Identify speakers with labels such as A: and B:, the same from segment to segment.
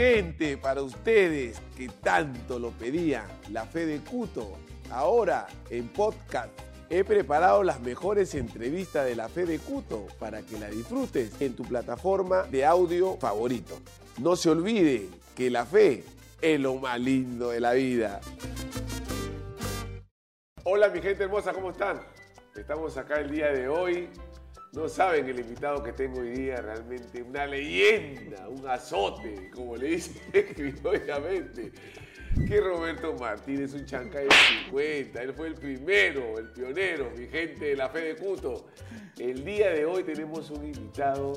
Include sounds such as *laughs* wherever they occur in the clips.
A: gente, para ustedes que tanto lo pedían, la fe de Cuto. Ahora en podcast he preparado las mejores entrevistas de la fe de Cuto para que la disfrutes en tu plataforma de audio favorito. No se olvide que la fe es lo más lindo de la vida. Hola mi gente hermosa, ¿cómo están? Estamos acá el día de hoy no saben el invitado que tengo hoy día, realmente una leyenda, un azote, como le dicen criolamente. Que Roberto Martínez, un chancay de 50, él fue el primero, el pionero, mi gente de la fe de Cuto. El día de hoy tenemos un invitado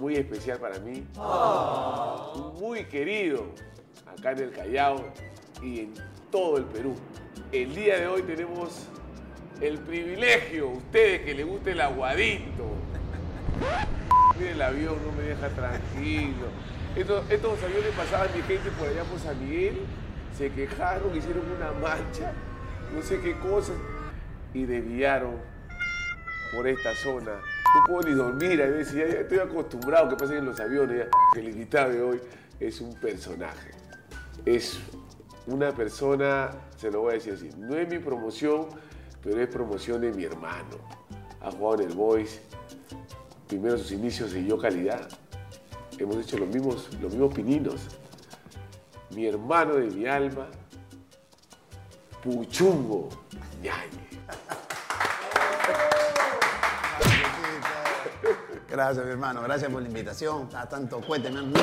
A: muy especial para mí, muy querido acá en el Callao y en todo el Perú. El día de hoy tenemos el privilegio, ustedes que les guste el aguadito. Miren, el avión no me deja tranquilo. Estos, estos aviones pasaban mi gente por allá por San Miguel, se quejaron, hicieron una marcha, no sé qué cosa, y desviaron por esta zona. No puedo ni dormir, ya, estoy acostumbrado que pasen en los aviones. El invitado de hoy es un personaje. Es una persona, se lo voy a decir así, no es mi promoción, pero es promoción de mi hermano. Ha jugado en el Boys, primero sus inicios de yo calidad. Hemos hecho los mismos, los mismos pininos. Mi hermano de mi alma, Puchungo Ñañe.
B: Gracias, mi hermano. Gracias por la invitación. Tanto cuente, me me.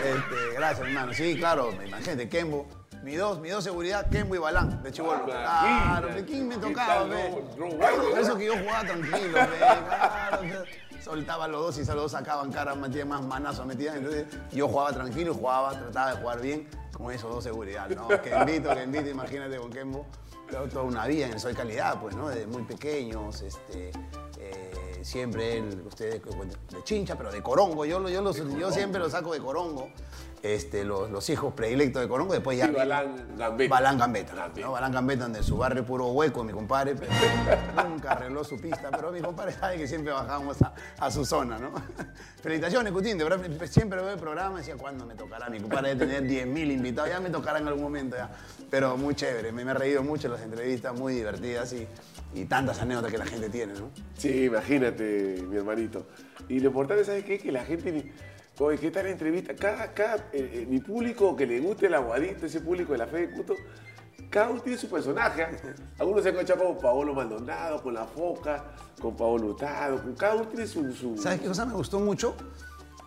B: Este, gracias, hermano. Sí, claro, imagínate, Kembo. Mi dos, mi dos seguridad, Kembo y Balán, de Chibolo. Claro, ¿de quién me tocaba, ve? Por eso que yo jugaba tranquilo, ve. Claro, soltaba los dos y esos dos sacaban cara, metían más manazos, metían. Entonces yo jugaba tranquilo, jugaba, trataba de jugar bien con esos dos seguridad, ¿no? *laughs* Que invito, que invito, imagínate con Kembo. Pero toda una vida en el Soy Calidad, pues, ¿no? Desde muy pequeños, este, eh, siempre él, ustedes, de chincha, pero de corongo. Yo, lo- yo, los- yo siempre lo saco de corongo. Este, los, los hijos predilectos de corongo, después ya.
A: Y Balán Gambetta.
B: Balán Gambetta.
A: Gambetta.
B: ¿no? Balán Gambetta, donde su barrio puro hueco, mi compadre. pero nunca arregló su pista, pero mi compadre sabe que siempre bajamos a, a su zona, ¿no? *laughs* Felicitaciones, Cutín, de verdad, siempre veo el programa y decía, ¿cuándo me tocará? Mi compadre debe tener 10.000 invitados, ya me tocará en algún momento ya. Pero muy chévere, me, me he reído mucho las entrevistas, muy divertidas y, y tantas anécdotas que la gente tiene, ¿no?
A: Sí, imagínate, mi hermanito. Y lo importante, ¿sabes qué? Que la gente, oye, ¿qué tal la entrevista? Cada, cada, eh, eh, mi público que le guste el aguadito, ese público de la fe de Cuto, cada uno tiene su personaje. ¿ah? Algunos se han encontrado con Paolo Maldonado, con La Foca, con Paolo Hurtado, con cada uno tiene su... su-
B: ¿Sabes qué cosa me gustó mucho?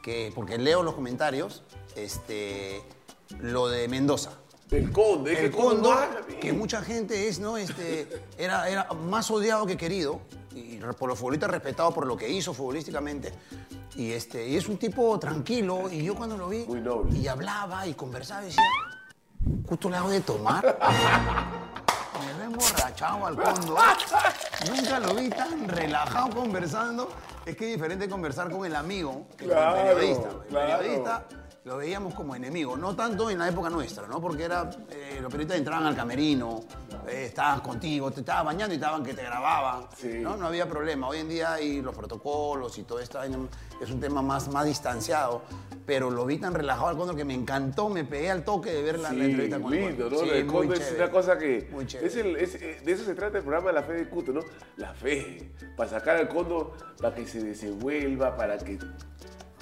B: Que, porque leo los comentarios, este, lo de Mendoza.
A: El conde, es
B: El Condo,
A: habla bien.
B: que mucha gente es, ¿no? Este, era, era más odiado que querido, y por los futbolistas respetado por lo que hizo futbolísticamente. Y, este, y es un tipo tranquilo, y yo cuando lo vi,
A: Muy noble.
B: y hablaba y conversaba, y decía, justo le hago de tomar. *laughs* Me ve emborrachado al fondo. Nunca lo vi tan relajado conversando. Es que es diferente conversar con el amigo que con
A: Claro,
B: el periodista. El
A: claro.
B: periodista lo veíamos como enemigo, no tanto en la época nuestra, ¿no? Porque era, eh, los periodistas entraban al camerino, eh, estaban contigo, te estabas bañando y estaban que te grababan,
A: Sí.
B: ¿no? No había problema. Hoy en día y los protocolos y todo esto es un tema más, más distanciado, pero lo vi tan relajado al fondo que me encantó, me pegué al toque de ver la, la
A: Sí,
B: entrevista con el
A: lindo,
B: Condo.
A: ¿no?
B: Sí, muy
A: Condo es una cosa que...
B: Muy chévere.
A: es el- es- eh, de eso se trata el programa de la fe de Cuto, ¿no? La fe, para sacar al Condo, para que se desenvuelva, para que...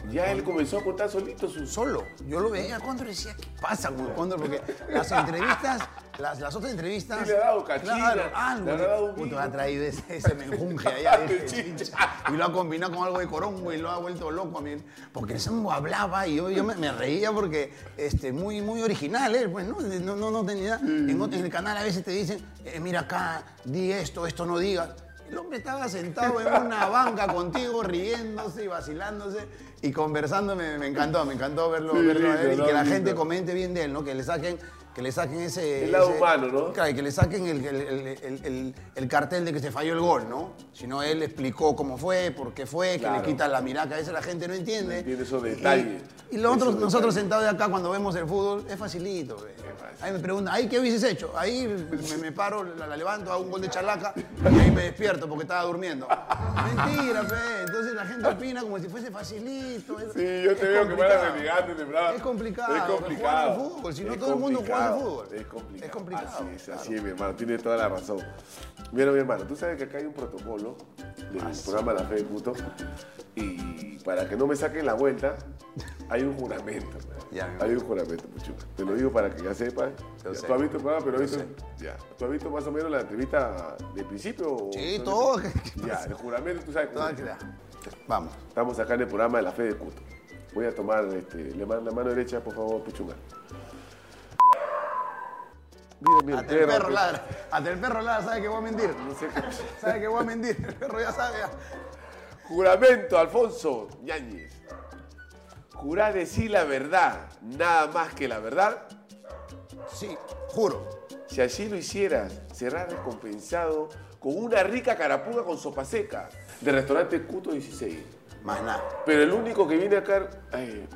A: Ya él comenzó a contar solito sus...
B: solo. Yo lo veía cuando decía, ¿qué pasa con el Cóndor? Porque las entrevistas, las, las otras entrevistas.
A: Sí, le ha dado cachina,
B: Claro, algo.
A: le habrá dado un
B: ha traído ese, ese menjunje allá *laughs* de
A: De
B: chincha. Y lo ha combinado con algo de corongo y lo ha vuelto loco a mí. Porque ese mo hablaba y yo, yo me, me reía porque este, muy, muy original él, pues, ¿no? No, no, no tenía. En, ot- en el canal a veces te dicen, eh, mira acá, di esto, esto no digas. El hombre estaba sentado en una banca contigo, riéndose y vacilándose y conversando. Me, me encantó, me encantó verlo,
A: Sí,
B: verlo a él y que la gente comente bien de él, ¿no? Que le saquen que le saquen ese...
A: El lado
B: ese-
A: humano, ¿no?
B: Claro, y que le saquen el, el- el- el- el- el cartel de que se falló el gol, ¿no? Sino él explicó cómo fue, por qué fue, que le quita la mirada, que a veces la gente no entiende.
A: No entiende esos
B: Y-
A: detalles.
B: Y, nosotros,
A: Esos
B: nosotros
A: detalles.
B: sentados de acá cuando vemos el fútbol, es facilito. Ahí me preguntan, ¿ahí qué hubieses hecho? Ahí me, me paro, la, la levanto, hago un gol de chalaca y ahí me despierto porque estaba durmiendo. Mentira, pe. Entonces la gente opina como si fuese facilito. Es-
A: Sí, yo te veo que van
B: complicado.
A: renegando, temblando.
B: Es complicado,
A: Es
B: jugar
A: complicado.
B: al fútbol, si no todo el mundo juega
A: complicado,
B: fútbol.
A: Es complicado.
B: Es complicado,
A: Así es,
B: claro.
A: así es, mi hermano. Tiene toda la razón. Mira, mi hermano, tú sabes que acá hay un protocolo del programa La Fe de Puto. Y para que no me saquen la vuelta, hay un juramento.
B: Ya,
A: hay un juramento, Puchuca. Te lo digo para que ya sepas.
B: Yo
A: Ya,
B: sé.
A: ¿Tú has visto el programa? Pero visto, ya. ¿Tú has visto más o menos la entrevista de principio?
B: Sí, todo. *laughs*
A: Ya, el juramento, tú sabes cómo
B: Vamos.
A: Estamos acá en el programa de la fe de Cuto. Voy a tomar, este, le mando la mano derecha, por favor, Puchunga. Mira,
B: Hasta el perro ladra. Hasta el perro ladra, sabe que voy a mentir.
A: No sé qué-
B: Sabe que voy a mentir. El perro ya sabe.
A: Juramento, Alfonso Ñañez. Jurá decir la verdad, nada más que la verdad.
B: Sí, juro.
A: Si así lo hicieras, serás recompensado con una rica carapuga con sopa seca del restaurante Cuto 16.
B: Más nada.
A: Pero el único que viene acá ay,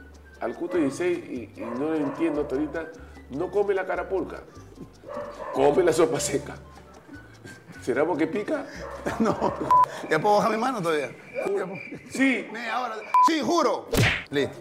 A: al Cuto 16 y, y no lo entiendo hasta ahorita, no come la carapulca, come la sopa seca. ¿Será porque pica? *laughs*
B: No. ¿Ya puedo bajar mi mano todavía?
A: Sí.
B: Media hora. Sí, juro. Listo.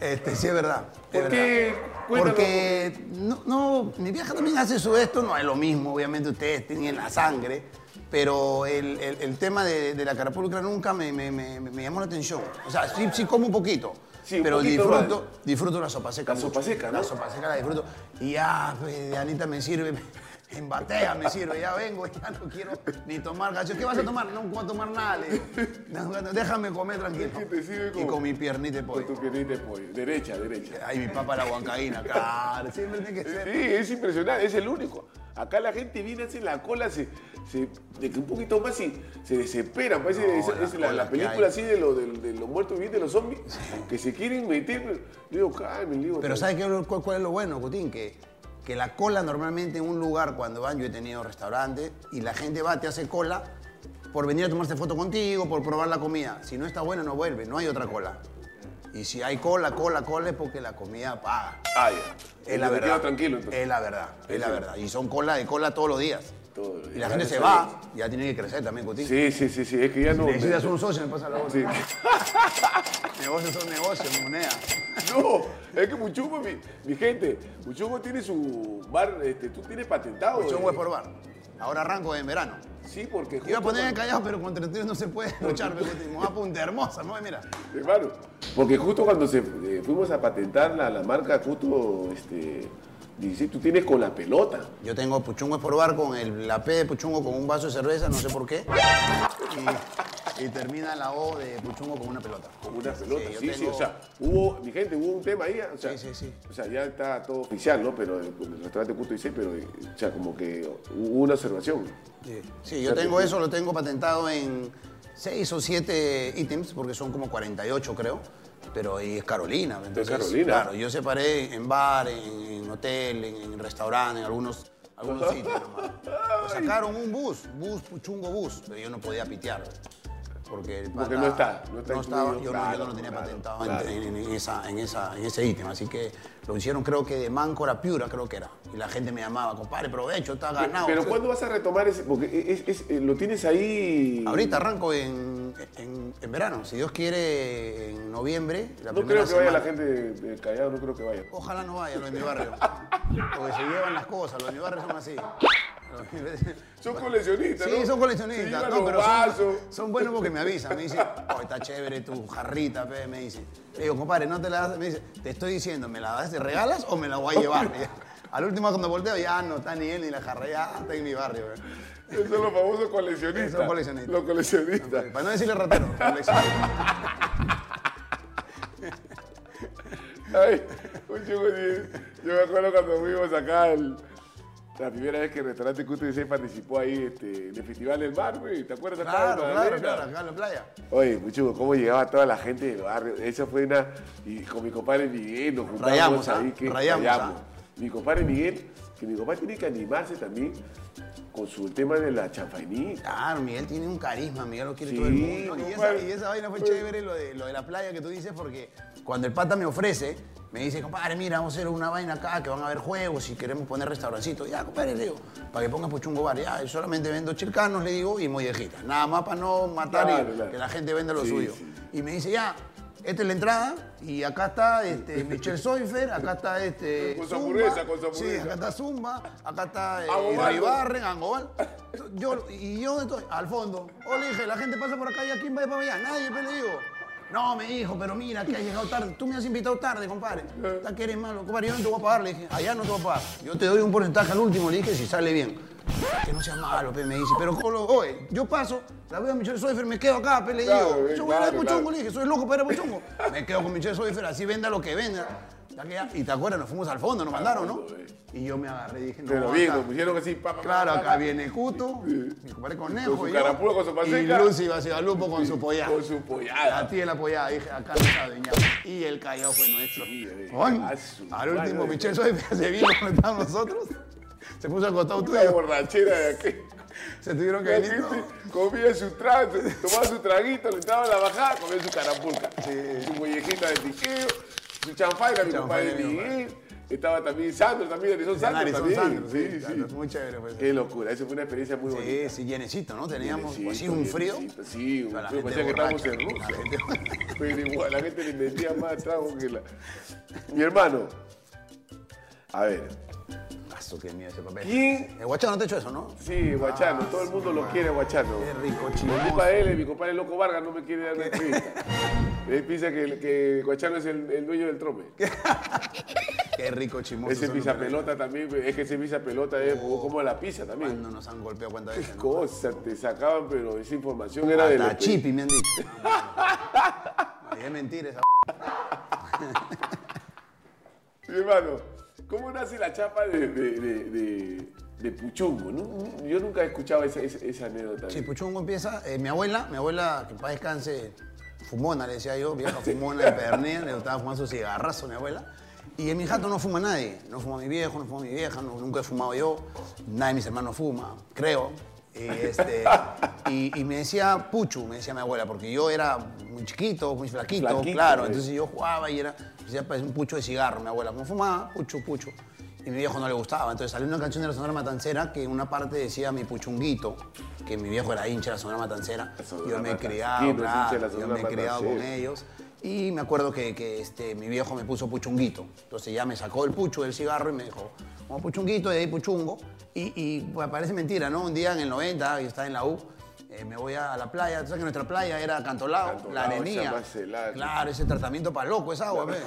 B: Este, sí es verdad. es
A: ¿Por qué?
B: verdad. Porque no, no, mi vieja también hace su esto, no es lo mismo, obviamente ustedes tienen la sangre, pero el, el- el tema de, de la carapulcra nunca me, me- me- me llamó la atención. O sea, sí, sí como un poquito,
A: Sí,
B: pero disfruto, disfruto la sopa seca.
A: La sopa seca, ¿no?
B: La sopa seca la disfruto. Y ya, pues, de Anita me sirve, en batea me sirve, ya vengo, *laughs* ya no quiero ni tomar gacho. ¿Qué vas a tomar? No voy a tomar nada, le digo. No, *laughs* bueno, déjame comer tranquilo.
A: Es que te sirve
B: Y con mi piernita de
A: Con
B: pollo.
A: tu piernita de pollo. Derecha, derecha.
B: Ay, mi papá la huancaína, claro, siempre tiene que
A: Sí,
B: ser.
A: es impresionante, es el único. Acá la gente viene, hace la cola, se, se- de que un poquito más y se desespera. Parece
B: No,
A: es,
B: la
A: es la,
B: cola
A: la
B: que
A: película así de, lo- de- de los muertos vivientes, los zombies, que se quieren meter. Yo digo, Carmen, digo.
B: Pero ¿sabes qué, cuál, cuál es lo bueno, Cutín? Que, que la cola normalmente en un lugar, cuando van, yo he tenido restaurantes, y la gente va, te hace cola por venir a tomarse foto contigo, por probar la comida. Si no está buena, no vuelve, no hay otra cola. Y si hay cola, cola, cola, es porque la comida paga.
A: Ah, ya.
B: Es la verdad.
A: tranquilo entonces.
B: Es la verdad, es la verdad. Y son cola de cola todos los días.
A: Todos los
B: Y la gente se va, ya tiene que crecer también, Cutín.
A: Sí, sí, sí, sí, es que ya no.
B: Necesitas un socio, me pasa la voz.
A: Sí. *laughs*
B: Negocios son negocios, moneda.
A: No, es que Muchungo, mi, mi gente, Muchungo tiene su bar, este, tú tienes patentado. Eh.
B: es por bar. Ahora arranco en verano.
A: Sí, porque.
B: Iba a
A: justo
B: poner
A: cuando-
B: callado, pero con 32 no se puede luchar. Me voy a punta hermosa, ¿no? Mira.
A: Hermano, porque justo cuando se, eh, fuimos a patentar la, la marca Cuto, este, dice, tú tienes con la pelota.
B: Yo tengo puchungo es por bar con el, la P de puchungo con un vaso de cerveza, no sé por qué. Y, y termina la O de puchungo con una pelota.
A: Con una pelota, sí, sí,
B: tengo-
A: o sea, hubo, mi gente, hubo un tema ahí, o sea,
B: Sí, sí, sí.
A: o sea, ya está todo oficial, ¿no? Pero el, el restaurante Cuto dice, pero, eh, o sea, como que hubo una observación.
B: Sí, Sí, yo tengo eso, lo tengo patentado en 6 o 7 ítems, porque son como 48 creo. Pero ahí es Carolina. Entonces,
A: Carolina.
B: Claro, yo separé en bar, en, en hotel, en, en restaurante, en algunos, algunos sitios nomás. Pues *laughs* sacaron un bus, bus, puchungo bus, pero yo no podía pitear. Porque, el
A: Porque
B: pata
A: no está, no está
B: estaba,
A: incluido,
B: yo, no, yo
A: claro,
B: no lo tenía
A: claro,
B: patentado
A: claro.
B: en, en- en esa, en, esa, en ese ítem. Así que lo hicieron creo que de Máncora Piura, creo que era. Y la gente me llamaba, compadre, provecho, está ganado.
A: Pero ¿cuándo vas a retomar ese? Porque es, es- eh, lo tienes ahí.
B: Ahorita arranco en, en- verano, si Dios quiere, en noviembre. La
A: No
B: primera
A: creo que vaya la gente de, de Callao, no creo que vaya.
B: Ojalá no vaya lo de mi barrio. *laughs* Porque se llevan las cosas, los de mi barrio son así. *laughs*
A: Son coleccionistas,
B: Sí,
A: ¿no?
B: son
A: Se
B: coleccionistas, no, pero son, *laughs* son buenos porque me avisan, me dicen, oh, está chévere tu jarrita, pe", me dicen. Le digo, compadre, no te la das, me dice, te estoy diciendo, ¿me la das, te regalas o me la voy a llevar? Al último cuando volteo, ya no está ni él ni la jarra, ya está en mi barrio. pe.
A: Esos son los famosos coleccionistas.
B: Son coleccionistas.
A: Los coleccionistas.
B: Para no decirle ratero. *laughs*
A: Ay, un chico. Yo me acuerdo cuando fuimos acá al- la primera vez que el restaurante 16 participó ahí este, en el Festival del Mar, güey. ¿Te acuerdas
B: Claro, claro, claro, acá en la playa.
A: Oye, Muchugo, cómo llegaba toda la gente del barrio. Esa fue una. Y con mi compadre Miguel nos juntamos
B: Rayamos, ¿ah?
A: ahí. Que
B: Rayamos,
A: rayamos.
B: ¿ah?
A: mi compadre Miguel, que mi compadre tiene que animarse también con su tema de la chanfainita.
B: Claro, Miguel tiene un carisma, Miguel lo quiere
A: Sí,
B: todo el mundo. Y esa, y esa vaina fue chévere, lo de, lo de la playa que tú dices, porque cuando el pata me ofrece, me dice, compadre, mira, vamos a hacer una vaina acá, que van a haber juegos y queremos poner restaurancitos. Ya, compadre, le digo, para que ponga Puchungo Bar. Ya, yo solamente vendo chilcanos, le digo, y mollejitas. Nada más para no matar
A: Claro,
B: y
A: claro.
B: que la gente venda lo
A: Sí,
B: suyo.
A: sí.
B: Y me dice, ya, esta es la entrada, y acá está este, *laughs* Michelle Soifer, acá está este.
A: Con
B: Zumba.
A: hamburguesa, con su
B: Sí,
A: hamburguesa.
B: acá está Zumba, acá está eh. Ibarren, Angobal. Yo, y yo estoy al fondo. O le dije, la gente pasa por acá y a quién va para allá. Nadie, pues le digo. No, me dijo, pero mira que has llegado tarde. Tú me has invitado tarde, compadre. Está que eres malo. Compadre, yo no te voy a pagar. Le dije, allá no te voy a pagar. Yo te doy un porcentaje al último, le dije, si sale bien. Que no sea malo, pe, me dice. Pero, colo, oye, yo paso, la veo a Michelle Soifer, me quedo acá, pe, le digo.
A: eh,
B: Yo voy a ir a
A: claro,
B: Puchungo,
A: claro.
B: le dije, soy loco para ir a Puchungo. Me quedo con Michelle Soifer, así venda lo que venda. Ya que ya- Y te acuerdas, nos fuimos al fondo, nos mandaron, ¿no? Y yo me agarré y dije, no,
A: Pero bien, nos pusieron así, pa, pa, pa,
B: Claro, acá viene Cuto, mi compadre Conejo.
A: Con su
B: y yo,
A: carapula, con su
B: Y
A: paseca.
B: Lucy Basigalupo con su pollada.
A: Con su pollada.
B: A ti en la pollada, dije, acá no saben ya. Y el callao fue nuestro. Al último. Michelle Soy se vino donde estábamos nosotros. Se puso al costado tuyo.
A: borrachera de aquí.
B: Se tuvieron que
A: La
B: venir.
A: comía su trago, tomaba su traguito, le entraba la bajada, comía su carapulca. Su mollejita de tiqueo, su chanfaina, mi compadre Miguel. Estaba también Sandro, también Alison Sandro también.
B: Sandro,
A: sí,
B: sí,
A: sí.
B: claro, muy chévere, pues.
A: Qué locura, eso fue una experiencia muy bonita.
B: Sí, sí, llenecito, ¿no? Teníamos
A: Llenecito,
B: así un frío.
A: llenecito, Sí, un
B: Pero la
A: frío, parecía que estábamos en Rusia.
B: gente- *laughs*
A: Pero igual, la gente le metía más trago que la... Mi hermano, a ver,
B: Paso, qué miedo ese papel.
A: ¿quién?
B: El guachano no te ha hecho eso, ¿no?
A: Sí, Guachano, todo el mundo lo quiere, Guachano.
B: Qué rico,
A: culpa de él, mi compadre Loco Vargas no me quiere dar una entrevista. *laughs* Él piensa que, que Guachano es el, el dueño del trome. *laughs*
B: Qué rico chismoso.
A: Ese pisa pelota también, es que ese pisa pelota es jugó como la pisa también.
B: Cuando nos han golpeado cuántas veces, ¿no?
A: Cosa, te sacaban, pero esa información era de los
B: chipi me han dicho. *laughs* Ay, es mentira esa.
A: Mi hermano, ¿cómo nace la chapa de, de, de, de- de Puchungo? No, Yo nunca he escuchado esa, esa, esa anécdota.
B: Sí, Puchungo empieza. eh, mi abuela, mi abuela, que paz descanse, fumona, le decía yo, vieja fumona de pernea, le gustaba fumar su cigarrazo, mi abuela. Y en mi jato no fuma nadie. No fuma mi viejo, no fuma mi vieja, no- nunca he fumado yo. Nadie de mis hermanos fuma, creo. Y, este, *laughs* y, y me decía Puchu, me decía mi abuela, porque yo era muy chiquito, muy flaquito,
A: Flaquito,
B: claro.
A: eh.
B: Entonces yo jugaba y era, me decía, "Parece un pucho de cigarro, mi abuela. Como fumaba, puchu, puchu. Y mi viejo no le gustaba. Entonces salió una canción de la Sonora Matancera que en una parte decía mi puchunguito, que mi viejo era hincha de la Sonora Matancera.
A: La Sonora
B: yo me he criado,
A: ¿Quién no es hincha de
B: claro,
A: la
B: yo me he criado con ellos. Y me acuerdo que, que, este, mi viejo me puso puchunguito. Entonces ya me sacó el pucho del cigarro y me dijo, como puchunguito, de ahí puchungo. Y, y pues, parece mentira, ¿no? Un día en el 90, yo estaba en la U, eh, me voy a la playa. Tú sabes que nuestra playa era Cantolao, la
A: Cantolao, helada.
B: Claro, ese tratamiento para loco, esa agua, ve. *laughs*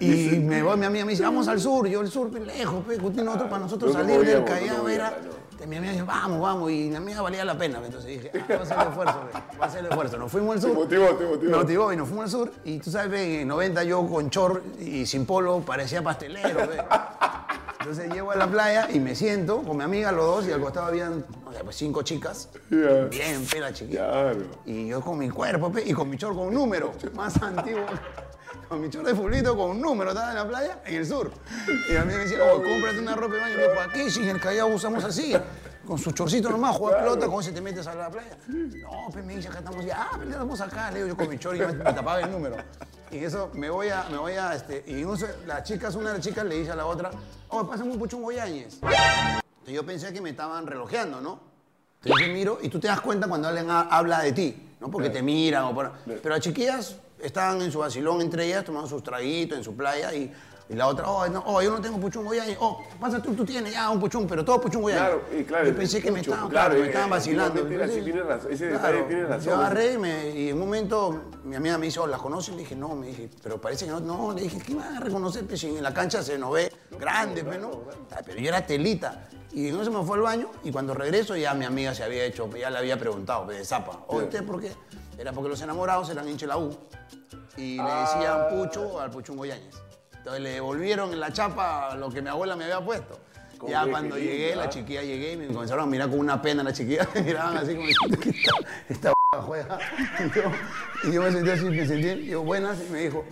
B: Y me voy, mi amiga me dice, vamos al sur. Yo, el sur, lejos, pe, nosotros, para nosotros
A: No nos
B: salir del Callao era...
A: movíamos,
B: Mi amiga dice, vamos, vamos. Y mi amiga valía la pena. Entonces dije, ah, va a ser el esfuerzo, ve, va a ser el esfuerzo. Nos fuimos al sur.
A: Te motivó, te motivó.
B: Me motivó y nos fuimos al sur. Y tú sabes, en el 90 yo con chor y sin polo parecía pastelero, ve. Entonces llego a la playa y me siento con mi amiga, los dos, y al costado habían, no sé, pues cinco chicas. Bien, pela chiquita.
A: Claro.
B: Y yo con mi cuerpo, y con mi chor con un número, más antiguo. Con mi chor de fulito con un número, estaba en la playa, en el sur. Y a mí me decía, oh, cómprate una ropa de baño. Y yo, ¿para qué? Si en el Callao usamos así. Con su chorcito nomás, jugar pelota, ¿cómo se te metes a la playa? No, pues me dice, acá estamos ya, ah, pero estamos acá, le digo yo con mi chor y me, me tapaba el número. Y eso, me voy a, me voy a, este, y no sé, las chicas, una de las chicas le dice a la otra, oh, pásame un puchungo Yáñez. Entonces yo pensé que me estaban relojeando, ¿no? Entonces yo miro y tú te das cuenta cuando alguien ha- habla de ti, ¿no? Porque te miran o por... Pero las chiquillas estaban en su vacilón entre ellas, tomando sus traguitos en su playa y, y la otra, oh, no, oh, yo no tengo puchungo ya, oh, pasa tú, tú tienes ya un puchung, pero todo puchungo ya.
A: Claro, y claro,
B: Yo pensé que me estaban,
A: claro,
B: me estaban vacilando.
A: efectivamente, sí, tiene razón, ese detalle tiene razón.
B: Yo agarré y, me- y en un momento mi amiga me dice, oh, ¿la conoces? Le dije, no, me dije, pero parece que no. No, le dije, ¿qué vas a reconocer? Pues si en la cancha se nos ve grande, pues, ¿no? Ah, Pero yo era telita. Y no se me fue al baño y cuando regreso ya mi amiga se había hecho, ya le había preguntado, de zapa, oye, ¿usted por qué? Era porque los enamorados eran hinchas de la U. Y le decían pucho al puchungo Yáñez. Entonces le devolvieron en la chapa lo que mi abuela me había puesto. Ya cuando llegué, la
A: ¿ah?
B: chiquilla llegué y me comenzaron a mirar con una pena la chiquilla. *laughs* Me miraban así como diciendo, "¿Qué esta, esta *laughs* juega. Y yo, y yo me sentí así, me sentí, yo, buenas, y me dijo,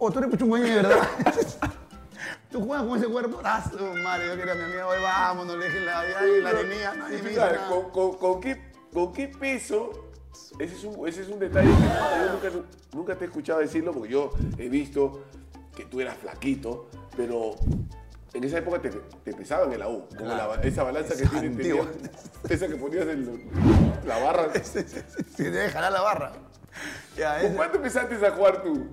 B: oh, tú eres puchungo Yáñez, de verdad. *laughs* Tú juegas con ese cuerpo, ah, su madre, yo quería a mi amigo, hoy vámonos, le dije la, ahí, la arenilla, nadie
A: Y
B: me
A: tú
B: dice
A: sabes,
B: nada.
A: ¿con, con- con qué, con qué peso? Ese es, un, ese es un detalle que yo nunca, nunca te he escuchado decirlo porque yo he visto que tú eras flaquito, pero en esa época te, te pesaban en la U. Como
B: Claro.
A: la- esa balanza que
B: Esa
A: tiene,
B: antigua.
A: tenía- *laughs* esa que ponías en la barra. *laughs*
B: Sí, debe jalar la barra. Ya,
A: ¿Con
B: ese-
A: cuánto empezaste a jugar tú?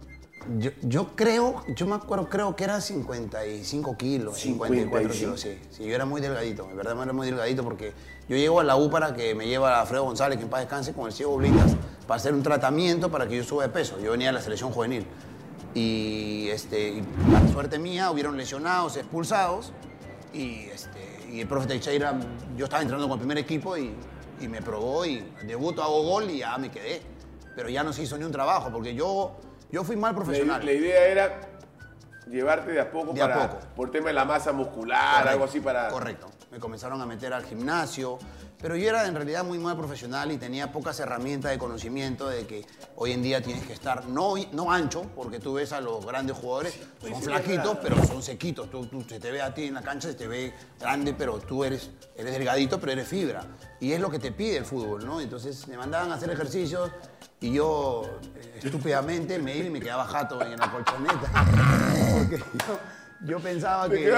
B: Yo, yo creo, yo me acuerdo, creo que era 55 kilos, 54 kilos, sí. Sí, yo era muy delgadito, en verdad era muy delgadito porque yo llego a la U para que me lleva Alfredo González, que en paz descanse, con el ciego Blitas, para hacer un tratamiento para que yo suba de peso. Yo venía de la selección juvenil. Y, este, y para suerte mía, hubieron lesionados, expulsados. Y, este, y el profe Teixeira, yo estaba entrando con el primer equipo y, y me probó y debuto, hago gol y ya me quedé. Pero ya no se hizo ni un trabajo porque yo, yo fui mal profesional.
A: la idea era llevarte de a poco,
B: De a
A: para,
B: poco.
A: por tema de la masa muscular,
B: Correcto,
A: algo así para...
B: Correcto. Me comenzaron a meter al gimnasio, pero yo era en realidad muy mal profesional y tenía pocas herramientas de conocimiento de que hoy en día tienes que estar no, no ancho, porque tú ves a los grandes jugadores, son
A: sí,
B: flaquitos, pero son sequitos. Tú, tú- se te ve a ti en la cancha, se te ve grande, pero tú eres, eres delgadito, pero eres fibra. Y es lo que te pide el fútbol, ¿no? Entonces me mandaban a hacer ejercicios y yo eh, estúpidamente me iba y me quedaba jato en la colchoneta. Porque yo, yo pensaba que...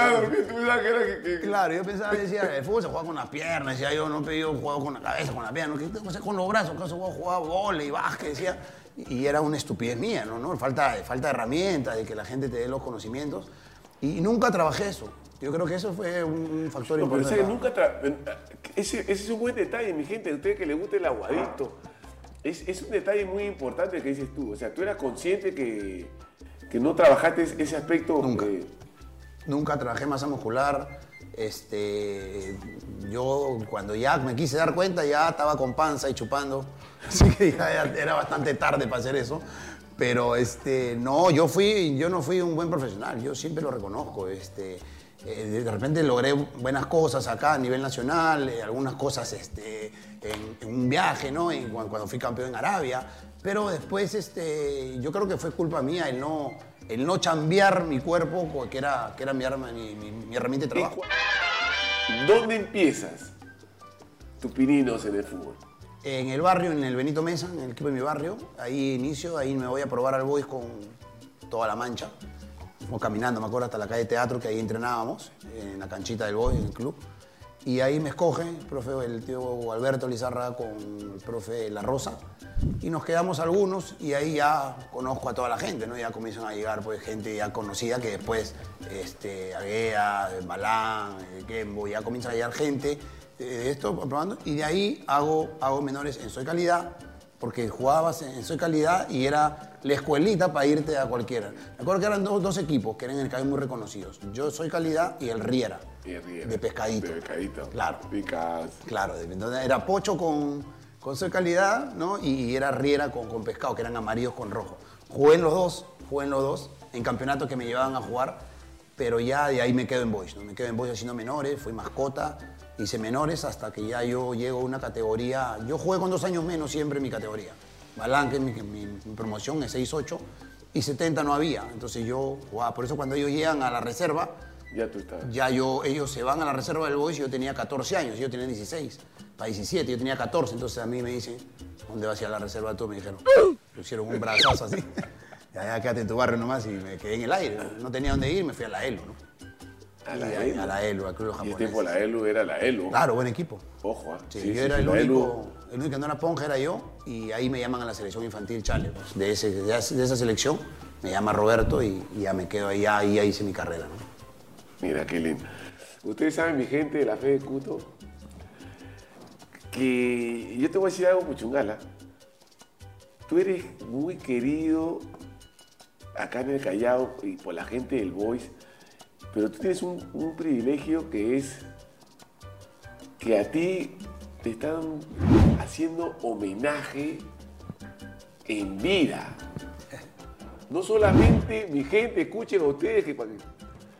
B: Claro, yo pensaba, decía, el fútbol se juega con las piernas, decía yo, no pedí un juego con la cabeza, con las piernas, ¿qué tengo que hacer con los brazos? ¿Acaso voy a jugar vóley, básquet? Decía, y era una estupidez mía, ¿no? ¿no? Falta, falta de herramientas, de que la gente te dé los conocimientos, y nunca trabajé eso. Yo creo que eso fue un factor
A: No, pero
B: importante.
A: ¿sabes? nunca... Ese, ese es un buen detalle, mi gente. A ustedes que les gusta el aguadito. Es, es un detalle muy importante que dices tú. O sea, tú eras consciente que, que no trabajaste ese aspecto...
B: Nunca.
A: eh,
B: Nunca trabajé masa muscular. Este, yo cuando ya me quise dar cuenta ya estaba con panza y chupando. *laughs* Así que ya, era bastante tarde para hacer eso. Pero este, no, yo, fui, yo no fui un buen profesional, yo siempre lo reconozco. Este, eh, de repente logré buenas cosas acá a nivel nacional, eh, algunas cosas este, en, en un viaje, ¿no? En- cuando, fui campeón en Arabia. Pero después este, yo creo que fue culpa mía el no, el no chambear mi cuerpo, que era, que era mi, arma, mi, mi- mi herramienta de trabajo.
A: ¿Dónde empiezas tus pininos en el fútbol?
B: En el barrio, en el Benito Mesa, en el equipo de mi barrio, ahí inicio, ahí me voy a probar al Boys con toda la mancha. Fuimos caminando, me acuerdo, hasta la calle Teatro, que ahí entrenábamos, en la canchita del Boys, en el club. Y ahí me escoge el profe, el tío Alberto Lizarra con el profe La Rosa. Y nos quedamos algunos y ahí ya conozco a toda la gente, ¿no? Ya comienzan a llegar pues gente ya conocida que después, este, Aguea, Balán, eh, Kembo, ya comienza a llegar gente eh, de esto probando. Y de ahí hago, hago menores en Soy Calidad, porque jugabas en Soy Calidad y era la escuelita para irte a cualquiera. Me acuerdo que eran dos, dos equipos que eran en el CAI muy reconocidos. Yo Soy Calidad y el Riera.
A: Y el Riera.
B: De pescadito.
A: De pescadito.
B: Claro.
A: Picas.
B: Claro, entonces era pocho con, con soy calidad, ¿no? Y, y era riera con, con pescado, que eran amarillos con rojo. Jugué en los dos, jugué en los dos, en campeonatos que me llevaban a jugar, pero ya de ahí me quedo en Boys, ¿no? Me quedo en Boys haciendo menores, fui mascota, hice menores hasta que ya yo llego a una categoría. Yo jugué con dos años menos siempre en mi categoría. Balán, que es mi, mi- mi promoción, es 6-8, y 70 no había. Entonces yo jugaba. Por eso cuando ellos llegan a la reserva,
A: Ya tú estás.
B: ya yo, ellos se van a la reserva del Boys y yo tenía 14 años, yo tenía 16, para 17, yo tenía 14, entonces a mí me dicen, ¿dónde vas a ir a la reserva tú? Me dijeron, me hicieron un brazazo así, *laughs* ya, ya quédate en tu barrio nomás y me quedé en el aire, no tenía dónde ir, me fui a la ELU, ¿no?
A: A
B: Y
A: la ELU.
B: A la ELU, al club
A: Y el tiempo la ELU era la ELU.
B: Claro, buen equipo.
A: Ojo, ¿ah?
B: Sí,
A: Sí,
B: yo
A: sí,
B: era
A: sí,
B: el, único,
A: ELU.
B: el único que no era ponja era yo y ahí me llaman a la selección infantil Chale. pues, de, ese, de, esa- selección me llama Roberto y, y ya me quedo ahí, ya, ahí ya hice mi carrera, ¿no?
A: Mira qué lindo. Ustedes saben, mi gente de la fe de Cuto, que yo te voy a decir algo, Puchungala. Tú eres muy querido acá en el Callao y por la gente del Voice, pero tú tienes un, un privilegio que es que a ti te están haciendo homenaje en vida. No solamente, mi gente, escuchen a ustedes que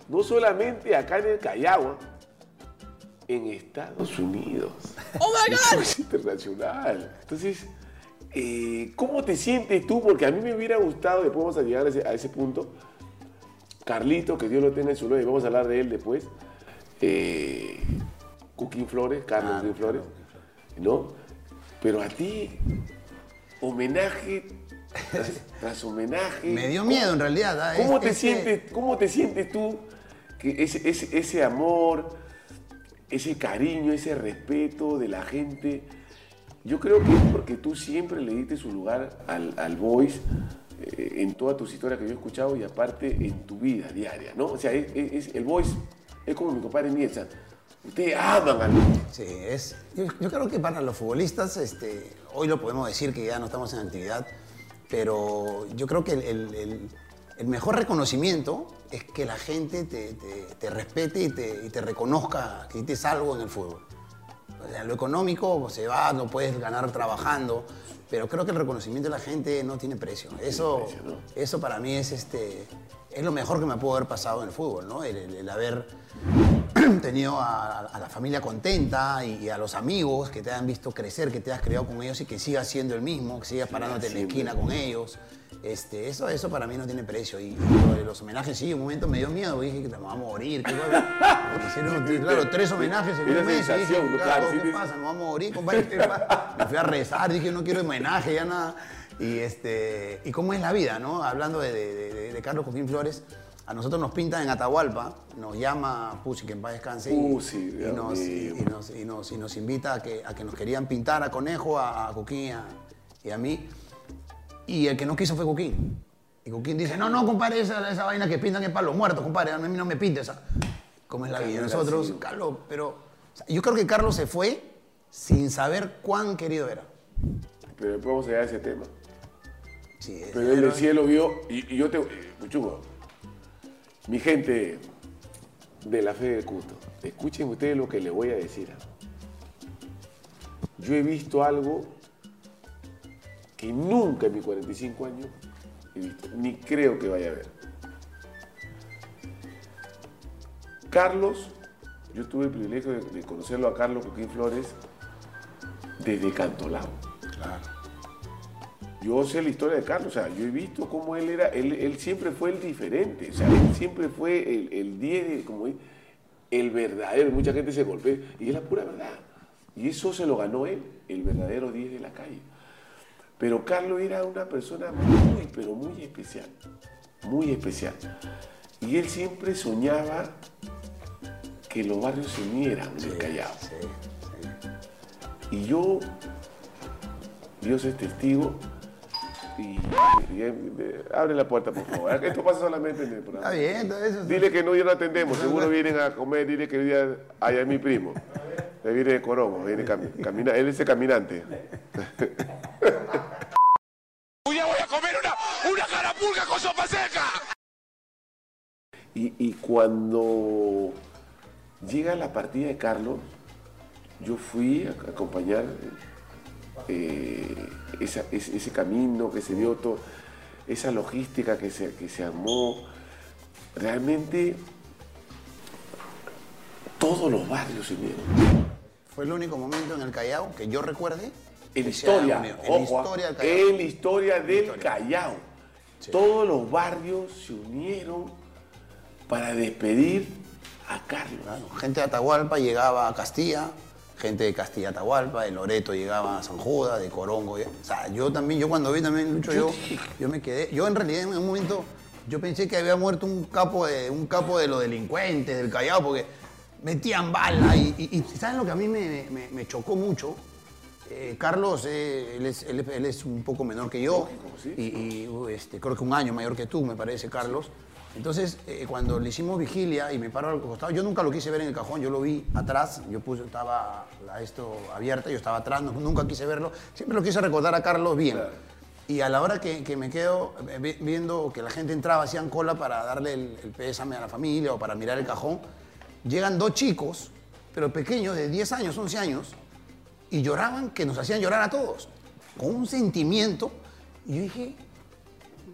A: no solamente acá en el Callao, en Estados Unidos. ¡Oh, my *laughs* God! Es internacional. Entonces, eh, ¿cómo te sientes tú? Porque a mí me hubiera gustado, después vamos a llegar a ese, a ese punto, Carlito, que Dios lo tenga en su y vamos a hablar de él después. Eh, Cooking Flores, Carlos
B: Ah,
A: Cooking Flores, ¿no? Pero a ti, homenaje tras, *laughs* tras homenaje.
B: Me dio
A: ¿cómo-
B: miedo en realidad. ¿ah?
A: ¿Cómo
B: Es-
A: te,
B: ese-
A: sientes, ¿Cómo te sientes tú que ese, ese, ese amor, ese cariño, ese respeto de la gente? Yo creo que es porque tú siempre le diste su lugar al, al Voice eh, en todas tus historias que yo he escuchado y aparte en tu vida diaria, ¿no? O sea, es, es- el Voice es como mi compadre Mietza. Ustedes aman al.
B: Sí, es, yo, yo creo que para los futbolistas, este, hoy lo podemos decir que ya no estamos en actividad, pero yo creo que el, el- el- el mejor reconocimiento es que la gente te, te- te respete y te, y te reconozca que hiciste algo en el fútbol. O sea, lo económico se va, no puedes ganar trabajando, pero creo que el reconocimiento de la gente no tiene precio. Eso,
A: precio, ¿no?
B: eso para mí es, este, es lo mejor que me pudo haber pasado en el fútbol, ¿no? El, el- el haber *clears throat* tenido a, a la familia contenta y, y a los amigos que te han visto crecer, que te has criado con ellos y que sigas siendo el mismo, que sigas parándote en la esquina con ellos. Este, eso, eso para mí no tiene precio. Y, los homenajes, sí, un momento me dio miedo, porque dije que te vamos a morir. *laughs* Porque hicieron, claro, tres homenajes en un mes. y dije, claro, ¿qué
A: sí.
B: pasa? Me vamos a morir, compadre. ¿qué? Me fui a rezar, dije, no quiero homenaje, ya nada. Y, este, y cómo es la vida, ¿no? Hablando de, de- de- de Carlos Joaquín Flores, a nosotros nos pintan en Atahualpa, nos llama Pusi, que en paz descanse, y-
A: Pusi,
B: y,
A: Dios
B: nos, y- nos- nos- y nos invita a que, a que nos querían pintar a Conejo, a, a Coquín y a mí. Y el que no quiso fue Coquín. Y Coquín dice, no, no, compadre, esa, esa vaina que pintan es para los muertos, compadre, a mí no me pintes. ¿Cómo es la vida? Y Nosotros, Carlos, pero o sea, yo creo que Carlos se fue sin saber cuán querido era.
A: Pero después vamos a llegar a ese tema.
B: Sí,
A: Pero él del cielo vio, y, y yo te. Puchugo, mi gente de la fe del culto, escuchen ustedes lo que les voy a decir. Yo he visto algo que nunca en mis 45 años he visto, ni creo que vaya a ver. Carlos, yo tuve el privilegio de, de conocerlo a Carlos Coquín Flores desde Cantolao. Yo sé la historia de Carlos, o sea, yo he visto cómo él era, él, él siempre fue el diferente, o sea, él siempre fue el, el 10, de- como el verdadero, mucha gente se golpea, y es la pura verdad. Y eso se lo ganó él, el verdadero 10 de la calle. Pero Carlos era una persona muy, pero muy especial, muy especial. Y él siempre soñaba que los barrios se unieran en el Callao.
B: Sí, sí.
A: Y yo, Dios es testigo, y, y- y- abre la puerta, por favor. *laughs* Esto pasa solamente en el programa.
B: Está bien, eso-
A: Dile que no, ya no atendemos. Seguro vienen a comer. Dile que hoy día allá es mi primo. *laughs* Él viene de Coromo, viene cami- camina, él es el caminante. *laughs* Y, y cuando llega la partida de Carlos, yo fui a a acompañar eh, esa- ese, ese camino que se dio, todo, esa logística que se, que se armó. Realmente todos los barrios se unieron.
B: Fue el único momento en el Callao que yo recuerde.
A: En historia,
B: la
A: ah,
B: historia del Callao.
A: en la historia del
B: historia.
A: Callao. Todos los barrios se unieron para despedir a Carlos.
B: Claro, gente de Atahualpa llegaba a Castilla, gente de Castilla Atahualpa, de Loreto llegaba a San Judas, de Corongo. O sea, yo también, yo cuando vi también Lucho, yo, yo me quedé. Yo en realidad en un momento, yo pensé que había muerto un capo de, un capo de los delincuentes del Callao, porque metían bala y, y- y ¿saben lo que a mí me, me- me chocó mucho? Eh, Carlos, eh, él, es, él es- él es un poco menor que yo
A: sí.
B: y, y, este, creo que un año mayor que tú, me parece, Carlos. Entonces, eh, cuando le hicimos vigilia y me paro al costado, yo nunca lo quise ver en el cajón, yo lo vi atrás, yo puse, estaba la esto abierta, yo estaba atrás, no- nunca quise verlo, siempre lo quise recordar a Carlos bien.
A: Claro.
B: Y a la hora que, que me quedo eh, vi- viendo que la gente entraba, hacían cola para darle el, el pésame a la familia o para mirar el cajón, llegan dos chicos, pero pequeños, de 10 años, 11 años, y lloraban que nos hacían llorar a todos, con un sentimiento. Y yo dije,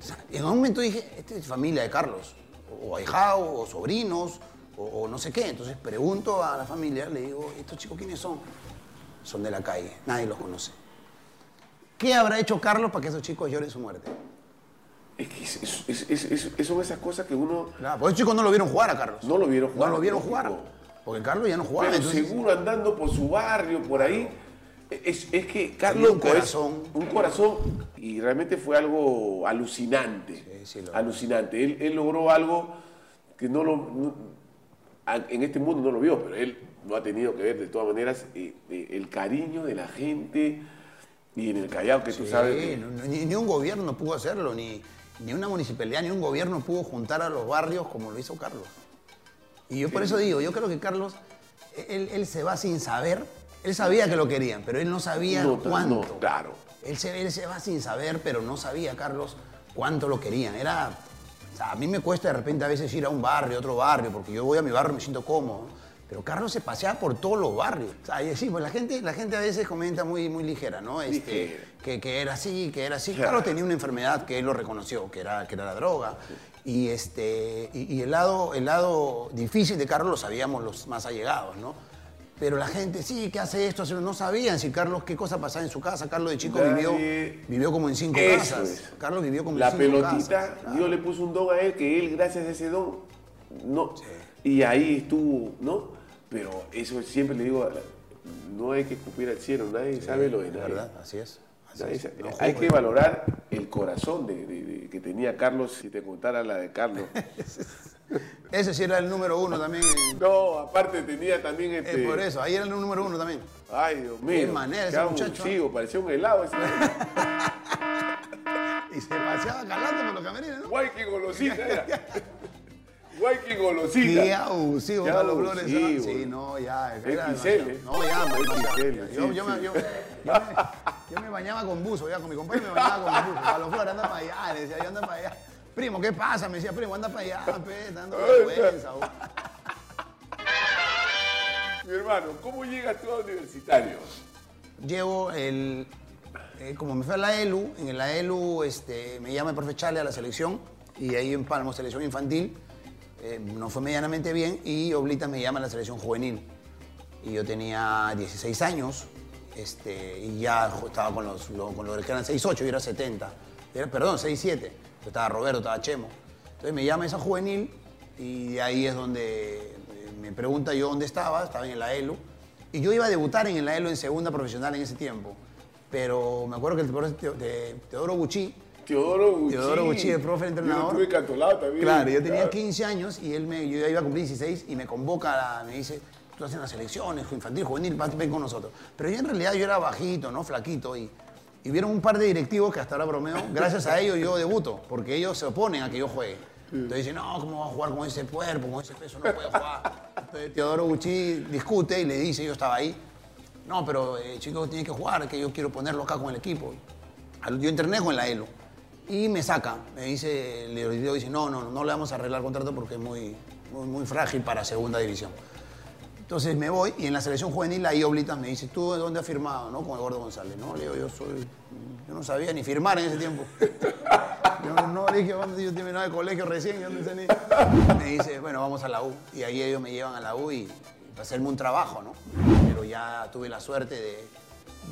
B: o sea, en un momento dije, esta es familia de Carlos, o ahijado, o sobrinos, o, o no sé qué. Entonces pregunto a la familia, le digo, ¿estos chicos quiénes son? Son de la calle, nadie los conoce. ¿Qué habrá hecho Carlos para que esos chicos lloren su muerte?
A: Es que es- es- es- son esas cosas que uno
B: Claro, por eso chicos no lo vieron jugar a Carlos.
A: no lo vieron jugar.
B: No lo vieron jugar. Porque Carlos ya no jugaba.
A: Pero
B: entonces-
A: seguro andando por su barrio, por ahí. Es, es que Carlos
B: un
A: es
B: corazón.
A: un corazón y realmente fue algo alucinante.
B: Sí, sí, lo-
A: alucinante. Él, él logró algo que no lo. no- en este mundo no lo vio, pero él lo ha tenido que ver de todas maneras. eh, eh, el cariño de la gente y en el Callao, que tú sabes. que-
B: no- no- ni, ni un gobierno pudo hacerlo, ni, ni una municipalidad, ni un gobierno pudo juntar a los barrios como lo hizo Carlos. Y yo por eso digo, yo creo que Carlos, él, él se va sin saber, él sabía que lo querían, pero él no sabía
A: No,
B: cuánto.
A: no, claro.
B: Él se, él se va sin saber, pero no sabía, Carlos, cuánto lo querían. Era, o sea, a mí me cuesta de repente a veces ir a un barrio, a otro barrio, porque yo voy a mi barrio y me siento cómodo. Pero Carlos se paseaba por todos los barrios. O sea, y sí, pues la gente, la gente a veces comenta muy, muy ligera, ¿no? Este,
A: Ligera.
B: que, que era así, que era así.
A: Claro.
B: Carlos tenía una enfermedad que él lo reconoció, que era, que era la droga. Y, este, y, y el, lado, el lado difícil de Carlos lo sabíamos los más allegados, ¿no? Pero la gente, sí, ¿qué hace esto? hace lo-". No sabían si Carlos, qué cosa pasaba en su casa. Carlos de chico
A: Nadie-
B: vivió, vivió como en cinco
A: Eso
B: casas.
A: es.
B: Carlos vivió como
A: La
B: en cinco
A: pelotita,
B: casas. claro.
A: Dios le puso un don a él que él, gracias a ese don, no. Y ahí estuvo, ¿no? Pero eso siempre le digo, no hay que escupir al cielo, nadie sabe lo de
B: Es
A: nadie.
B: verdad, así es. Es. No
A: hay que valorar el corazón de, de- de- que tenía Carlos, si te contara la de Carlos. *laughs*
B: Ese sí era el número uno también.
A: no, aparte tenía también este...
B: Es por eso, ahí era el número uno también.
A: Ay, Dios mío.
B: manera ese
A: qué
B: muchacho,
A: abusivo, parecía un helado ese. *laughs*
B: Y se paseaba calando por los camerines, ¿no?
A: Guay, qué golosina *laughs* era. Guay, qué golosina.
B: Qué abusivo,
A: Qué
B: Carlos Flores. Sí, no, ya. era
A: XL.
B: demasiado. No, ya, me-
A: XL,
B: yo, yo, yo, yo me, yo me bañaba con buzo, ya, con mi compadre me bañaba con buzo. Carlos Flores, anda para allá, le decía, yo anda para allá. Primo, ¿qué pasa? Me decía, primo, anda para allá, pe, dando vergüenza. bo".
A: Mi hermano, ¿cómo llegas tú a universitario?
B: Llevo el. eh, como me fui a la ELU, en la ELU este, me llama el profe Chale a la selección y ahí empalmo selección infantil. eh, no fue medianamente bien y Oblita me llama a la selección juvenil. Y yo tenía 16 años este, y ya estaba con los, lo- con los que eran 6'8, yo era 70. Era, perdón, 6'7. Estaba Roberto, estaba Chemo. Entonces me llama esa juvenil y ahí es donde eh, me pregunta yo dónde estaba, estaba en la ELU. Y yo iba a debutar en la ELU en segunda profesional en ese tiempo. Pero me acuerdo que el Teo- de- Teodoro Bucci,
A: Teodoro Gucci.
B: Teodoro Gucci, el profe, el entrenador.
A: Yo también.
B: Claro, yo tenía
A: Claro.
B: 15 años y él me, yo ya iba a cumplir 16 y me convoca, me dice, tú haces las selecciones, infantil, juvenil, ven con nosotros. Pero yo en realidad yo era bajito, ¿no? Flaquito y, y hubieron un par de directivos que hasta ahora bromeo, *laughs* gracias a ellos yo debuto, porque ellos se oponen a que yo juegue. Entonces dicen, no, ¿cómo va a jugar con ese cuerpo, con ese peso? No puede jugar. Entonces Teodoro Gucci discute y le dice, yo estaba ahí, no, pero eh, chico tiene que jugar, que yo quiero ponerlo acá con el equipo. Yo entrené con la ELO y me saca, me dice, directivo dice, no, no, no le vamos a arreglar el contrato porque es muy, muy, muy frágil para segunda división. Entonces me voy y en la selección juvenil ahí Oblitas me dice, ¿tú de dónde has firmado? ¿no? Con el Gordo González. No, le digo, yo soy, yo no sabía ni firmar en ese tiempo. *laughs* Yo no, le dije, "¿Dónde? yo terminaba el colegio recién, yo no sé ni... Me dice, bueno, vamos a la U. Y ahí ellos me llevan a la U y, y para hacerme un trabajo, ¿no? Pero ya tuve la suerte de,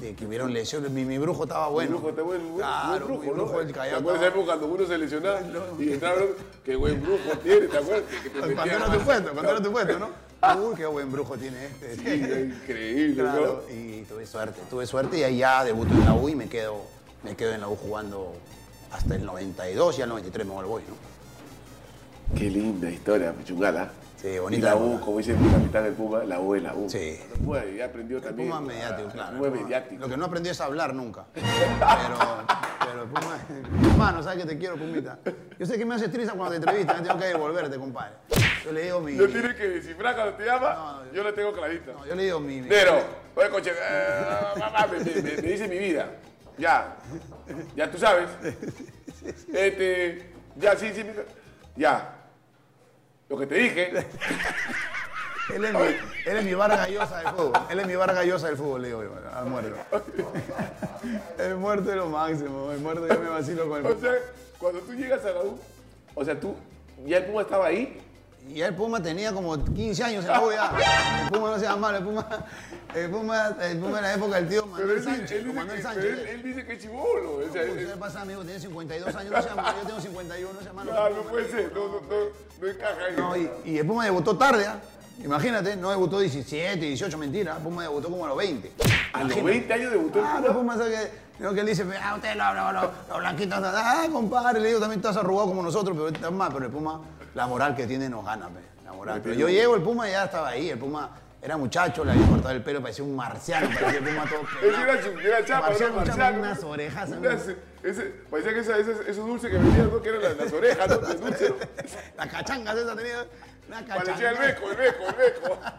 B: de que hubieron lesiones. Mi, mi brujo estaba
A: El
B: bueno.
A: brujo está bueno, buen-
B: Claro,
A: buen
B: mi
A: brujo,
B: brujo
A: ¿no?
B: del
A: ¿Te
B: Callao
A: acuerdas
B: estaba-
A: cuando uno se lesionaba *laughs* y entraron? Qué buen brujo tiene, ¿te acuerdas? Que te
B: Cuando
A: metían
B: era tu puesto, cuando era tu puesto, ¿no? Uy, qué buen brujo tiene este.
A: Sí, increíble,
B: Claro,
A: ¿no?
B: y tuve suerte, tuve suerte y ahí ya debuto en la U y me quedo, me quedo en la U jugando hasta el 92 y al 93 me voy, ¿no?
A: Qué linda historia, Pichungala.
B: Sí,
A: Y la U, como dice mi capitán del Puma, la U es la U.
B: Sí.
A: El Puma ya aprendió
B: El
A: también.
B: Puma mediático, claro.
A: El
B: el
A: Puma mediático.
B: Lo que no aprendió es hablar nunca. *laughs* Pero, pero el Puma, hermano, ¿sabes que te quiero, Pumita? Yo sé que me hace triste cuando te entrevistan, tengo que devolverte, compadre. Yo le digo mi...
A: No tienes que descifrar cuando te llama,
B: No, yo-
A: yo la tengo clarita.
B: no, yo le digo mi...
A: Nero, oye, coche, eh, mamá, me, me- me- me dice mi vida. Ya, ya tú sabes. *laughs* Este, ya, sí, sí, mira. ya. Lo que te dije, *laughs*
B: Él es, mi, él es mi Vargas Llosa del fútbol. Él es mi Vargas Llosa del fútbol, le digo al muerto. El muerto es lo máximo. El muerto yo me vacilo con el
A: o sea, cuando tú llegas a la U, o sea, tú, ya el Puma estaba ahí,
B: Y el Puma tenía como 15 años en la U ya. El Puma no se llama malo, el Puma, el Puma, el Puma en la época del tío
A: Pero
B: Manuel
A: él,
B: Sánchez.
A: él dice
B: Manuel
A: que,
B: Sánchez.
A: pero él, él dice que es chivolo. O sea,
B: ¿Qué
A: él-
B: pasa, amigo? Tiene 52 años, no se llama malo. Yo tengo 51, no se llama malo.
A: no, no puede ser, no, no, no, no encaja ahí.
B: No, y, y el Puma debutó tarde, ¿ah? Imagínate, no debutó 17, 18, mentira. El Puma debutó como a los 20.
A: a los
B: Imagínate.
A: 20 años debutó el
B: Ah,
A: Puma.
B: no, Puma, ¿sabe que, lo que él dice, ah, ustedes los, los, los, los blanquitos, no, ah, compadre, le digo, también estás arrugado como nosotros, pero más, pero el Puma, la moral que tiene nos gana, pe, la moral. Pero yo llego, el Puma ya estaba ahí, el Puma era muchacho, le había cortado el pelo, parecía un marciano, parecía el Puma todo *laughs*
A: Ese
B: pelado.
A: era, era chapa,
B: Marciano,
A: ¿no?
B: un chapa,
A: Marciano.
B: unas orejas,
A: Unas- ese, parecía que esa, esos dulces que vendían, ¿no? Que eran las, las orejas, ¿no? De dulce, ¿no?
B: La *laughs* cachanga esa tenía, una cachanga.
A: Parecía el beco, el beco, el beco. *laughs*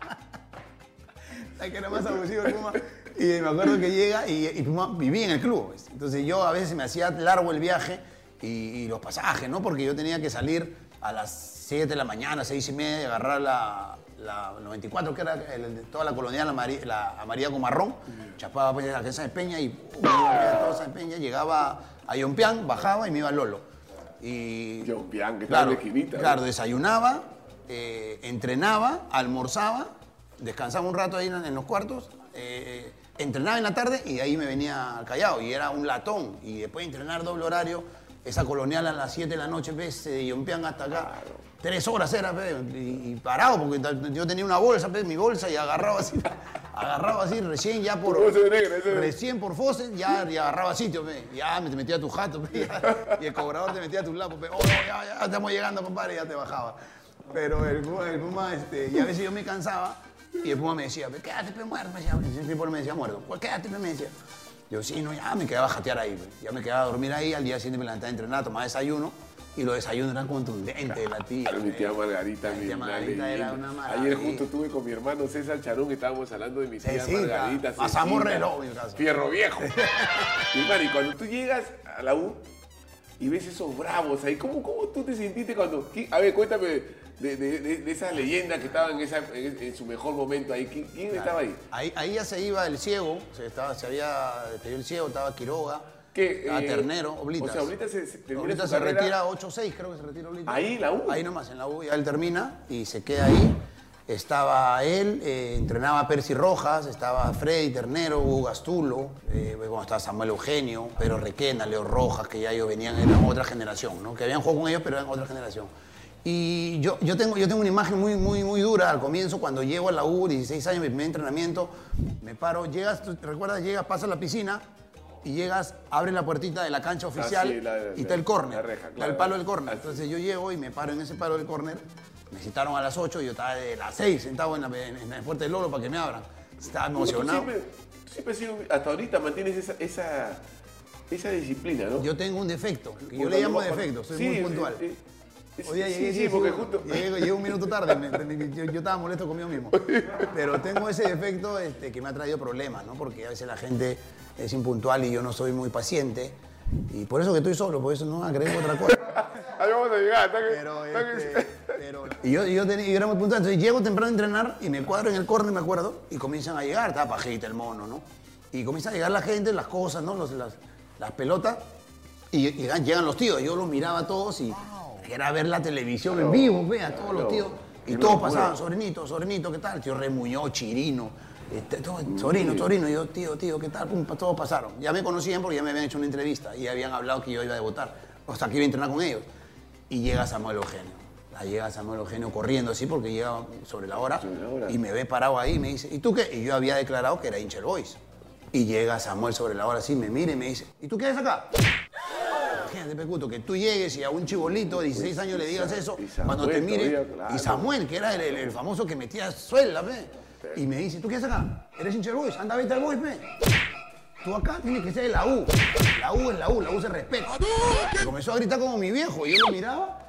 B: Que era más abusivo el Puma. Y me acuerdo que llega y, y Puma vivía en el club. pues. Entonces yo a veces me hacía largo el viaje y, y los pasajes, ¿no? Porque yo tenía que salir a las 7 de la mañana, 6 y media, y agarrar la, la 94, que era el- toda la colonial amari- la amarilla con marrón. Chapaba pues, a la Peña y uh, me iba a toda esa Peña, llegaba a Yompián, bajaba y me iba a Lolo. Y
A: Yompián, que estaba en la esquinita, ¿no?
B: Claro, desayunaba, eh, entrenaba, almorzaba, descansaba un rato ahí en, en los cuartos, eh, entrenaba en la tarde y de ahí me venía al Callao y era un latón. Y después de entrenar doble horario, esa colonial a las 7 de la noche, ¿ves? de Yompián hasta acá. Tres horas era, pe, y, y parado, porque yo tenía una bolsa, pe, mi bolsa, y agarraba así, *laughs* agarraba así, recién ya por...
A: De negra,
B: Recién por Fosen ya, ya agarraba sitio, pe. ya me te metía a tu jato, ya, *laughs* y el cobrador te metía a tu lado, pe. oh, ya, ya estamos llegando, compadre, y ya te bajaba. Pero el Puma, el Puma, este, y a veces yo me cansaba y el Puma me decía, pe, quédate, pe, muerto, me decía, el me decía, muerto, pues quédate, pe, me decía. Yo, sí, no, ya me quedaba a jatear ahí, pe. ya me quedaba a dormir ahí, al día siguiente me levantaba a entrenar, tomaba desayuno, y los desayunos eran contundentes, la tía.
A: Claro, mi
B: pe.
A: tía Margarita,
B: Mi
A: mi
B: tía Margarita era una
A: Ayer
B: maravilla.
A: justo estuve con mi hermano César Charón y estábamos hablando de mi tía
B: sí,
A: Margarita.
B: pasamos
A: Cecita,
B: reloj en mi.
A: Fierro viejo. *laughs* y Mari, cuando tú llegas a la U y ves esos bravos ahí, ¿cómo, cómo tú te sentiste cuando... A ver, cuéntame de, de, de, esas leyendas que estaban en, esa, en, en su mejor momento ahí. ¿Quién, quién estaba ahí?
B: Ahí, ahí ya se iba el ciego, se, estaba, se había despedido el ciego, estaba Quiroga,
A: ¿Qué,
B: estaba
A: eh,
B: Ternero, Oblitas.
A: o sea, Oblitas se- se
B: Oblitas se retira 8-6, creo que se retira Oblitas.
A: ¿Ahí, la U?
B: Ahí nomás, en la U, ya él termina y se queda ahí. Estaba él, eh, entrenaba a Percy Rojas, estaba Freddy Ternero, Hugo Gastulo, eh, bueno, estaba Samuel Eugenio, Pedro Requena, Leo Rojas, que ya ellos venían, eran otra generación, ¿no? Que habían jugado con ellos, pero eran otra generación. Y yo, yo, tengo, yo tengo una imagen muy, muy, muy dura al comienzo, cuando llego a la U, 16 años, mi primer entrenamiento, me paro, llegas, tú- ¿recuerdas? Llegas, pasas la piscina y llegas, abres la puertita de la cancha oficial
A: Ah, sí, la-
B: y está el córner,
A: la reja,
B: está el palo del córner.
A: Ah, sí.
B: Entonces yo llego y me paro en ese palo del córner, me citaron a las 8 y yo estaba de las 6 sentado en la, en, en la puerta del Lolo para que me abran. Estaba
A: Tú
B: emocionado.
A: siempre, tú siempre has sido, hasta ahorita mantienes esa, esa, esa disciplina, ¿no?
B: Yo tengo un defecto, que yo le llamo defecto, soy
A: Sí,
B: muy puntual.
A: eh,
B: Hoy día
A: sí,
B: llegué,
A: sí,
B: sí,
A: porque
B: sí,
A: justo...
B: llegué, llegué un minuto tarde, me- me- yo, yo estaba molesto conmigo mismo. Pero tengo ese defecto este, que me ha traído problemas, ¿no? Porque a veces la gente es impuntual y yo no soy muy paciente. Y por eso que estoy solo, por eso no agrego otra cosa. *laughs*
A: Ahí vamos a llegar, está que-
B: Pero,
A: está que-
B: este, pero- y yo, yo, tenía- yo era muy puntual, entonces llego temprano a entrenar y me cuadro en el córner, me acuerdo, y comienzan a llegar, está pajita el mono, ¿no? Y comienza a llegar la gente, las cosas, ¿no? Los- las, las pelotas, y, y llegan, llegan los tíos, yo los miraba a todos y era ver la televisión en vivo, ve, a todos los tíos. Y todos
A: locura.
B: pasaban, sobrinito, sobrinito, ¿qué tal? Tío Remuñó, Chirino, este, todo, sobrino, sobrino, y yo, tío, tío, ¿qué tal? Pum, todos pasaron. Ya me conocían porque ya me habían hecho una entrevista y habían hablado que yo iba a debutar, o sea, que iba a entrenar con ellos. Y llega Samuel Eugenio. Ahí llega Samuel Eugenio corriendo así porque llega sobre la hora,
A: Sobre la hora.
B: y me ve parado ahí y me dice, ¿y tú qué? Y yo había declarado que era hincha Boys. Y llega Samuel sobre la hora así, me mira y me dice, ¿y tú qué haces acá? Imagínate, Pecuto, que tú llegues y a un chibolito de 16 años le digas eso, cuando te mire, y Samuel, que era el, el- el famoso que metía suela, ve, y me dice, ¿tú qué haces acá? ¿Eres hincha del Boys? Anda, vete al Boys, ve. Tú acá tienes que ser de la U. La U es la U, la U se respeta. Y comenzó a gritar como mi viejo, y yo lo miraba,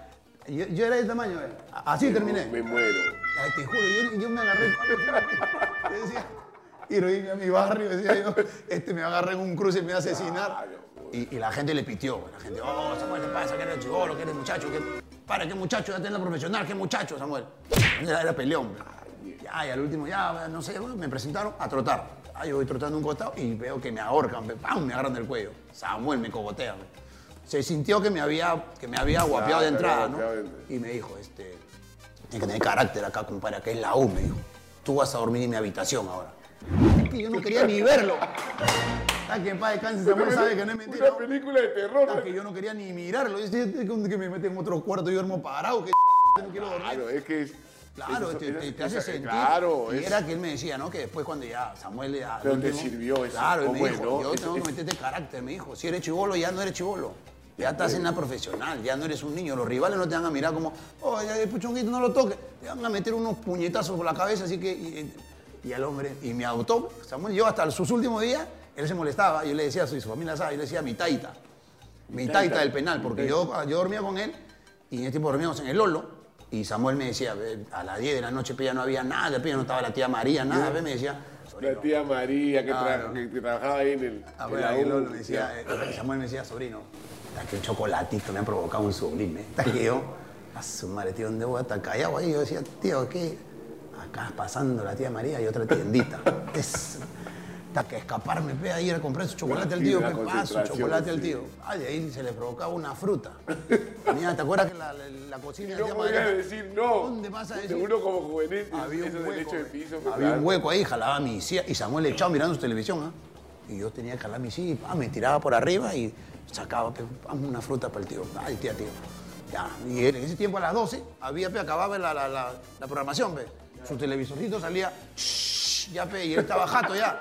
B: yo, yo era de tamaño, ve. Así terminé.
A: Me muero.
B: Ay, te juro, yo, yo me agarré. Yo decía, y lo dije a mi barrio, decía yo, este me va a agarrar en un cruce y me va a asesinar. Y, y la gente le pitió. La gente, oh, Samuel, ¿qué pasa? ¿Qué eres chivolo? ¿Qué eres muchacho? ¿Qué, para, ¿qué muchacho? Ya tenés la profesional, ¿qué muchacho, Samuel? Era, peleón. Ya, y al último, ya, no sé, me presentaron a trotar. Ah, yo voy trotando un costado y veo que me ahorcan, ¡pam! me agarran del cuello. Samuel me cogotea. Se sintió que me había, que me había guapeado de entrada, ¿no? Y me dijo, este, Tienes que tener carácter acá, compadre, que es la U, me dijo. Tú vas a dormir en mi habitación ahora. Es que yo no quería ni verlo. Está que en paz descanse, Samuel sabe que no es mentira.
A: Una película de terror.
B: Está que yo no quería ni mirarlo. Yo decía, "Es que me meten en otro cuarto, yo duermo parado, que no quiero dormir.
A: Claro, es que.
B: Claro,
A: eso-
B: te, te- te hace sentir.
A: Claro,
B: y
A: es-
B: era que él me decía, ¿no? Que después cuando ya Samuel ya...
A: Pero
B: al
A: te
B: último-
A: sirvió eso.
B: Claro, él me
A: ¿Cómo es,
B: dijo,
A: no?
B: yo
A: Es-
B: tengo que
A: es-
B: meterte carácter, me dijo. Si eres chivolo, ya no eres chivolo. Ya estás en la profesional, ya no eres un niño. Los rivales no te van a mirar como, oh, ya el puchonguito no lo toques. Te van a meter unos puñetazos por la cabeza, así que... Y, y al hombre, y me adoptó, Samuel, yo hasta sus últimos días, él se molestaba, yo le decía su, su familia, ¿sabes? Yo le decía mi taita, mi taita del penal, porque yo, yo dormía con él y en ese tiempo dormíamos en el Lolo. Y Samuel me decía, "Ve, a las 10 de la noche ya no había nada, ya no estaba la tía María, nada. Me decía,
A: La tía María que, tra- trabajaba ahí en el.
B: Ah, bueno, ahí el
A: U.
B: Lolo me decía, eh, Samuel me decía, sobrino, "Está que un chocolatito me ha provocado un sublime. Está que yo, a su madre, tío, ¿dónde voy a estar callado ahí? Yo decía, tío, ¿qué? Acá pasando la tía María y otra tiendita. *laughs* Es, hasta que escaparme, pe, a ir a comprar su chocolate al tío, pe, paso, chocolate al tío. Ay, de ahí se le provocaba una fruta. Mira, ¿te acuerdas que la, la, la cocina de
A: No
B: tía
A: podía
B: María?
A: decir no.
B: ¿Dónde vas a decir?
A: Uno como juvenil,
B: Había un hueco,
A: de
B: eh.
A: piso.
B: había
A: claro.
B: un hueco ahí, jalaba mi silla y Samuel echado mirando su televisión, ¿ah? Y yo tenía que jalar mi silla y pa, me tiraba por arriba y sacaba pe, una fruta para el tío. Ay, tía, tío. Ya. Y en ese tiempo a las 12 había, pe, acababa la, la, la, la programación, pe. Su televisorcito salía, "Shh", ya, pe, y él estaba jato ya.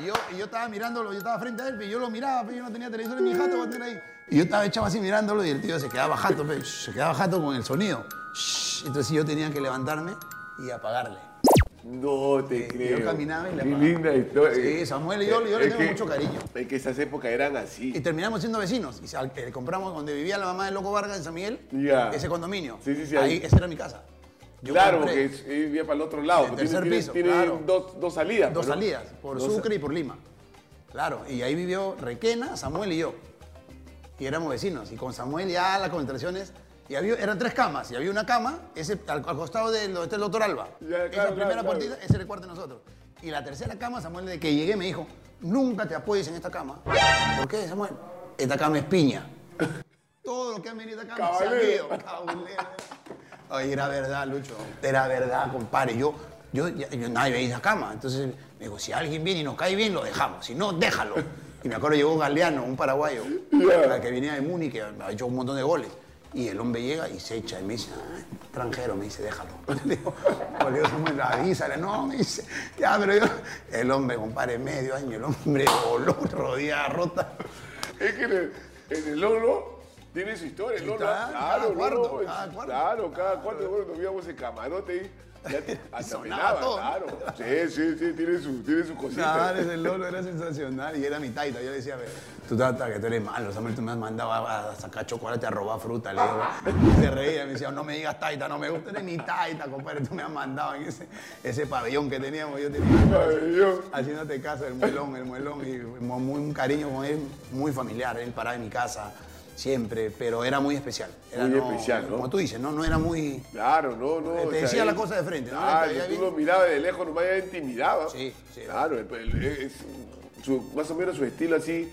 B: Y yo, y yo estaba mirándolo, yo estaba frente a él, y yo lo miraba, pe, yo no tenía televisor en mi jato, a tener ahí. Y yo estaba echado así mirándolo y el tío se quedaba jato, pe, se quedaba jato con el sonido. Shh. Entonces yo tenía que levantarme y apagarle.
A: No te
B: Y
A: creo.
B: yo caminaba y le
A: Qué linda historia.
B: Sí, Samuel y yo- yo le tengo
A: que-
B: mucho cariño.
A: Es que esas épocas eran así.
B: Y terminamos siendo vecinos. Y eh, compramos donde vivía la mamá de Loco Vargas en San Miguel,
A: Ya.
B: ese condominio.
A: Sí, sí, sí,
B: Ahí,
A: ahí.
B: esa era mi casa. Yo
A: claro, porque él vivía para el otro lado.
B: El tercer
A: tiene,
B: piso,
A: tiene
B: claro.
A: dos, dos salidas.
B: dos salidas, por
A: Dos-
B: Sucre y por Lima. Claro, y ahí vivió Requena, Samuel y yo. Y éramos vecinos. Y con Samuel ya las concentraciones. Y había, eran tres camas. Y había una cama, ese, al, al costado de donde está el doctor Alba.
A: Ya, claro,
B: Esa
A: claro,
B: primera puertita, ese era el cuarto de nosotros. Y la tercera cama, Samuel, de que llegué, me dijo: Nunca te apoyes en esta cama. ¿Por qué, Samuel? Esta cama es piña. *laughs* Todo lo que han venido a esta cama se han
A: Caballero.
B: ido. Caballero. Oye, era verdad, Lucho. Era verdad, compadre. Yo, yo, yo nadie veía esa cama. Entonces me dijo, si alguien viene y nos cae bien, lo dejamos. Si no, déjalo. Y me acuerdo llegó Galeano, un paraguayo, que venía de Múnich, que ha hecho un montón de goles. Y el hombre llega y se echa y me dice, "Ah, extranjero, me dice, déjalo. *laughs* Le digo, "Pues le digo, Samuel, avísale. No, me dice, ya, pero yo... El hombre, compadre, medio año, el hombre voló, *laughs* rodilla rota.
A: Es que en el, en el tiene su historia. Lolo,
B: claro, cada cuarto,
A: es-
B: cada cuarto.
A: Claro, cada cuarto. Bueno, nos camarote ahí. Ya te, hasta claro. Sí, sí, sí, tiene su, tiene su cosita.
B: Claro, ese Lolo era sensacional y era mi taita. Yo le decía, "Ve, tú tratas que tú eres malo, Samuel, tú me has mandado a, a sacar chocolate, a robar fruta. Le digo, Y se reía, me decía, no me digas taita, no me gusta, eres mi taita, compadre. Tú me has mandado en ese, ese pabellón que teníamos. Yo tenía
A: yo-
B: haciéndote caso, el muelón, el muelón. Y mu- muy, un cariño con él, muy familiar. Él paraba en mi casa siempre, pero era muy especial. Era
A: Muy especial, ¿no?
B: Como tú dices, no, no era muy...
A: Claro, no, no.
B: Te
A: o sea,
B: decía la cosa de frente, ¿no?
A: Claro,
B: caía
A: tú
B: bien.
A: lo mirabas de lejos, nomás ya intimidaba.
B: Sí, sí.
A: Claro, el- el- es su- más o menos su estilo así,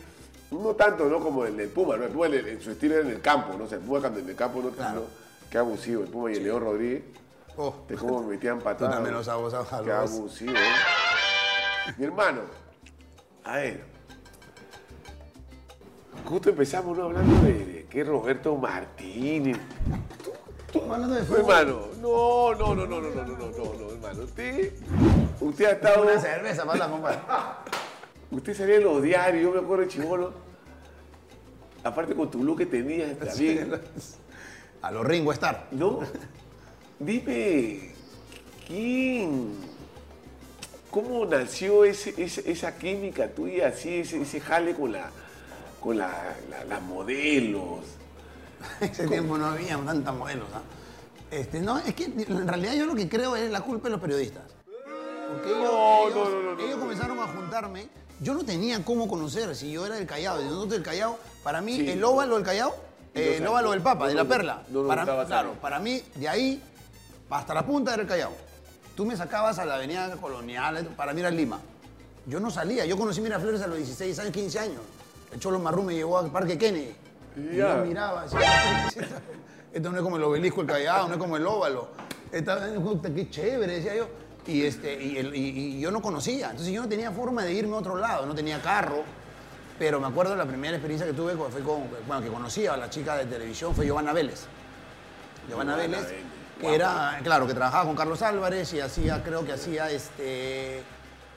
A: no tanto, ¿no? Como el del Puma, ¿no? El Puma, su estilo era en el campo, ¿no? O sea, el Puma cuando en el campo no,
B: Claro.
A: no qué abusivo, el Puma y el León Rodríguez,
B: Oh,
A: de cómo me metían patadas.
B: también los abusabas a
A: Qué abusivo, ¿eh? Mi hermano, a ver. Justo empezamos, ¿no? Hablando de, de que Roberto Martínez.
B: hablando de fútbol.
A: hermano, no, no, no, no, no, no, no, no, no, no, hermano. Usted, usted ha estado,
B: Una cerveza para la compadre.
A: usted salía en los diarios, yo me acuerdo de Chivolo. Aparte con tu look que tenías también,
B: A los Ringo Star.
A: ¿no? Dime, ¿quién, cómo nació ese, ese- esa química tuya, así, ese, ese jale con la, con la, la- las modelos? *laughs*
B: Ese tiempo no había tantas modelos. ¿ah? Este, no, es que en realidad yo lo que creo es la culpa de los periodistas. Porque ellos,
A: No,
B: ellos-
A: no, no, no, no,
B: ellos
A: no.
B: comenzaron a juntarme. Yo no tenía cómo conocer si yo era del Callao. Y nosotros del Callao, para mí,
A: Sí.
B: el óvalo del Callao, eh, el óvalo del Papa, de la Perla. para, claro, para mí, de ahí hasta la punta era el Callao. Tú me sacabas a la avenida colonial para mirar Lima. Yo no salía. Yo conocí Miraflores a los 16 años, 15 años. El Cholo Marrú me llevó al Parque Kennedy. Y yo miraba, decía, *laughs* esto no es como el obelisco, el Callao, no es como el óvalo. Puta, qué chévere, decía yo. Y, este, y, el- y- y yo no conocía, entonces yo no tenía forma de irme a otro lado, no tenía carro. Pero me acuerdo de la primera experiencia que tuve, fue con, bueno, que conocía a la chica de televisión, fue Giovanna Vélez. Giovanna
A: Giovanna
B: Vélez,
A: Vélez,
B: que era, claro, que trabajaba con Carlos Álvarez y hacía, creo que hacía este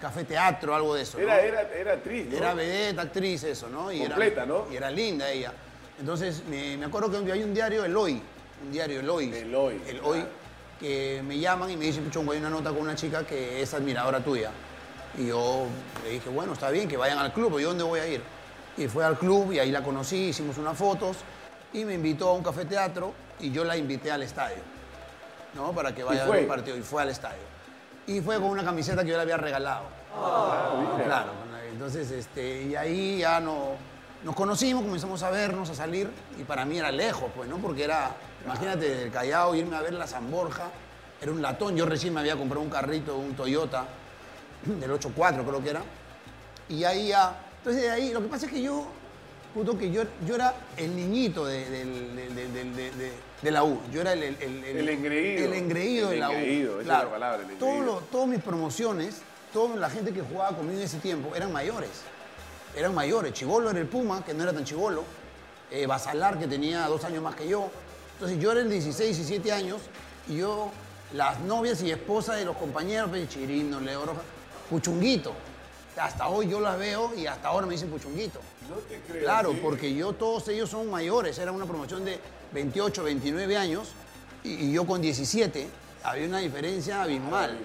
B: café teatro, algo de eso. ¿no?
A: Era, era, era actriz, ¿no?
B: Era vedette, actriz, eso, ¿no? Y
A: Completa,
B: era,
A: ¿no?
B: Y era linda ella. Entonces, me, me acuerdo que hay un diario, El Hoy, un diario, El Hoy.
A: El Hoy,
B: El
A: claro.
B: Hoy, que me llaman y me dicen, Puchongo, hay una nota con una chica que es admiradora tuya. Y yo le dije, bueno, está bien, que vayan al club, ¿y dónde voy a ir? Y fue al club y ahí la conocí, hicimos unas fotos y me invitó a un café teatro y yo la invité al estadio, ¿no? Para que vaya a ver un partido. Y fue al estadio. Y fue con una camiseta que yo le había regalado. Claro, entonces, este, y ahí ya no, nos conocimos, comenzamos a vernos, a salir, y para mí era lejos, pues, ¿no? Porque era, imagínate, del Callao, irme a ver la San Borja, era un latón, yo recién me había comprado un carrito, un Toyota, del 8.4 creo que era, y ahí ya, entonces de ahí, lo que pasa es que yo, puto, que yo, yo era el niñito de, de- de- de la U, yo era el... El, el,
A: El engreído.
B: El engreído de la U.
A: engreído,
B: claro.
A: la palabra, el engreído.
B: todas mis promociones, toda la gente que jugaba conmigo en ese tiempo eran mayores. Eran mayores. Chivolo era el Puma, que no era tan chivolo. Eh, Basalar, que tenía dos años más que yo. Entonces yo era el 16, 17 años y yo, las novias y esposas de los compañeros, pues, Chirino, Leo Roja, Puchunguito. Hasta hoy yo las veo y hasta ahora me dicen Puchunguito.
A: No te creo.
B: Claro,
A: sí.
B: porque yo, todos ellos son mayores, era una promoción de 28, 29 años y, y yo con 17, había una diferencia abismal.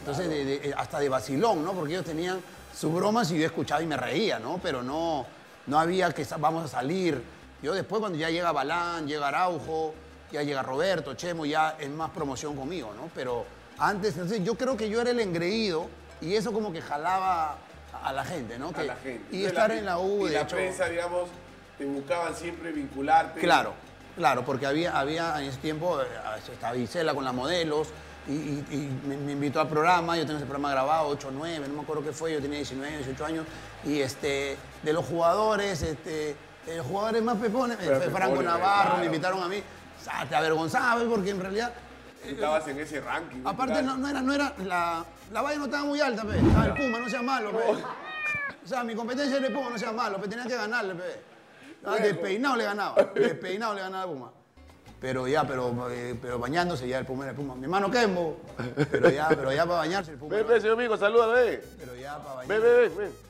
B: Entonces, de- de- hasta de vacilón, ¿no? Porque ellos tenían sus bromas y yo escuchaba y me reía, ¿no? Pero no, no había que vamos a salir. Yo después, cuando ya llega Balán, llega Araujo, ya llega Roberto, Chemo, ya es más promoción conmigo, ¿no? Pero antes, entonces yo creo que yo era el engreído y eso como que jalaba a- la gente, ¿no?
A: a la gente.
B: Y estar
A: la-
B: en la U,
A: y
B: de
A: la
B: hecho.
A: prensa, digamos, te buscaban siempre vincularte.
B: Claro, claro, porque había, había en ese tiempo, eh, estaba Isela con las modelos y, y- y me, me invitó al programa, yo tengo ese programa grabado, 8 9, no me acuerdo qué fue, yo tenía 19, 18 años, y este, de los jugadores, este, eh, los jugadores más pepones, Franco Navarro,
A: claro.
B: me invitaron a mí, o te avergonzaba, porque en realidad...
A: Estabas en ese ranking.
B: Aparte, no, no era, no era, la, la valla no estaba muy alta, pe. Estaba el Puma, no sea malo, pe. O sea, mi competencia era el Puma, no sea malo, pe. Tenía que ganarle, pe.
A: Bueno.
B: Despeinado le ganaba, *laughs* despeinado le ganaba al Puma. Pero ya, pero, eh, pero bañándose ya el Puma era el Puma. Mi hermano Kembo, pero ya, pero ya para bañarse el Puma.
A: Ven, ven, señor amigo, salúdame. ven.
B: Pero ya para bañarse.
A: ven, ven. ven.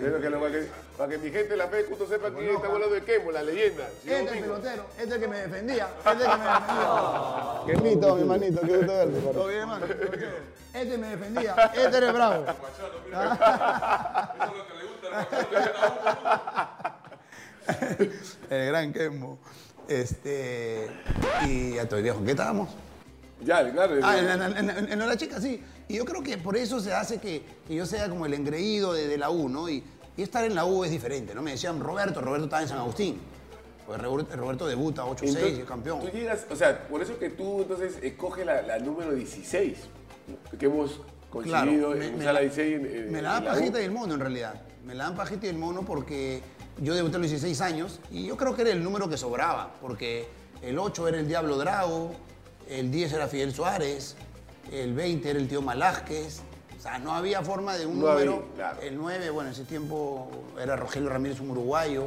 A: Pero que lo- para, que, para que mi gente de la fe justo sepa quién está hablando de Kemo, la leyenda.
B: Este es el pelotero, este es el que me defendía, este es el que me defendía. *laughs* Qué lindo, mi hermanito, qué gusto verte. Todo bien, hermano. Este me defendía, este eres bravo. El gran Kembo. Este. Y ya estoy viejo. ¿En qué estábamos?
A: Ya, claro.
B: Ah, en, en- en- en- en la chica, sí. Y yo creo que por eso se hace que, que yo sea como el engreído de, de la U, ¿no? Y, y estar en la U es diferente, ¿no? Me decían Roberto, Roberto estaba en San Agustín. Pues Roberto, debuta 8-6 y
A: Entonces,
B: es campeón.
A: Tú llegas, o sea, por eso que tú entonces escoges la, la número 16, ¿no? que hemos
B: Claro,
A: coincidido
B: me,
A: en
B: me
A: la
B: la-
A: 16 en, en-
B: me la dan pajita y el mono en realidad. Me la dan pajita y el mono porque yo debuté a los 16 años y yo creo que era el número que sobraba, porque el 8 era el Diablo Drago, el 10 era Fidel Suárez, el 20 era el tío Malásquez. O sea, no había forma de un
A: No había,
B: número.
A: claro.
B: El 9, bueno, en ese tiempo era Rogelio Ramírez, un uruguayo.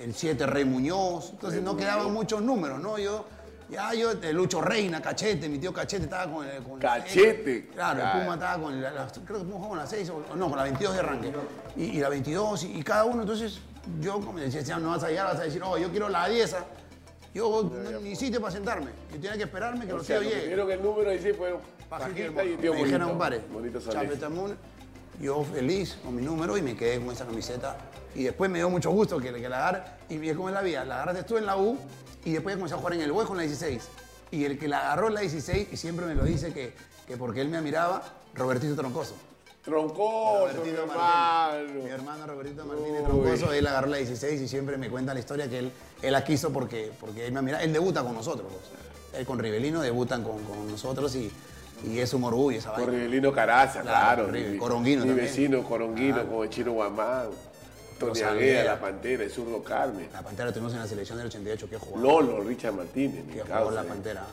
B: El 7, Rey Muñoz. Entonces
A: Rey
B: no
A: Muñoz.
B: quedaban muchos números, ¿no? Yo, ya yo, el Lucho Reina, Cachete, mi tío Cachete estaba con el. Con
A: Cachete.
B: Claro,
A: Claro.
B: el Puma estaba con la, la- creo que con la 6 o no, con la 22 de arranque. Y, y la 22 y, y cada uno, entonces yo como decía, "Ya no vas a llegar, vas a decir, oh, yo quiero la 10. Yo no, ni sitio para sentarme. Yo tenía que esperarme que
A: O
B: los
A: sea,
B: tíos
A: lo que el número 16 fueron
B: Pajita y.
A: Tío
B: me dijeron,
A: Bonito.
B: compadre,
A: Bonito Solís.
B: Chapeta Moon. Yo feliz con mi número y me quedé con esa camiseta. Y después me dio mucho gusto que, que la agarre. Y vi cómo es la vida. La agarraste tú en la U y después comencé a jugar en el Hueco en la 16. Y el que la agarró en la 16, y siempre me lo dice que, que porque él me admiraba, Robertito Troncoso.
A: Troncoso, mi
B: Martínez. Mi
A: hermano.
B: hermano Robertito Martínez
A: Uy.
B: Troncoso, él agarró la 16 y siempre me cuenta la historia que él, él la quiso porque, porque él me admira. Él debuta con nosotros. pues. Él con Rivelino debutan con, con nosotros y, y es un orgullo esa
A: Con
B: vaina.
A: Rivelino Caraza,
B: Claro,
A: claro. Mi-
B: Coronguino
A: Mi
B: también.
A: vecino Coronguino,
B: Claro.
A: con el Chino Guamán. Tony. Agueda, La Pantera, el Zurdo Carmen.
B: La Pantera tuvimos en la selección del 88, qué jugador.
A: Lolo, Richard Martínez, causa.
B: jugador la Pantera.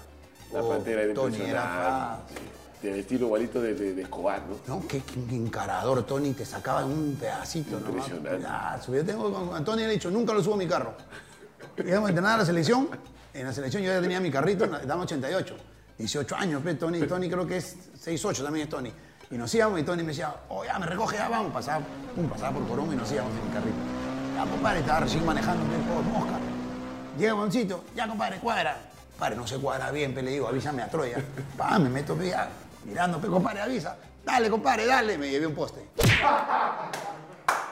A: La
B: Oh,
A: pantera era
B: Tony era
A: impresionante. De estilo igualito de, de, de Escobar, ¿no?
B: No, qué, qué encarador, Tony, te sacaba en un pedacito, ¿no?
A: Impresionante.
B: Ah, yo tengo con con Tony le he dicho, nunca lo subo a mi carro. Llegamos a entrenar a la selección, en la selección yo ya tenía mi carrito, estábamos 88, 18 años, pues, Tony, Tony creo que es 6'8 también es Tony. Y nos íbamos y Tony me decía, oh, ya me recoge, ya vamos, pasaba, pum, pasaba por Corón y nos íbamos en mi carrito. Ya, compadre, estaba recién manejando, pues, por mosca. Llega a un sitio, ya compadre, cuadra. Compadre, no se cuadra bien, pe, le digo, avísame a Troya. Pa, me meto ya, mirando, pe, compadre, avisa. Dale, compadre, dale. Me llevé un poste.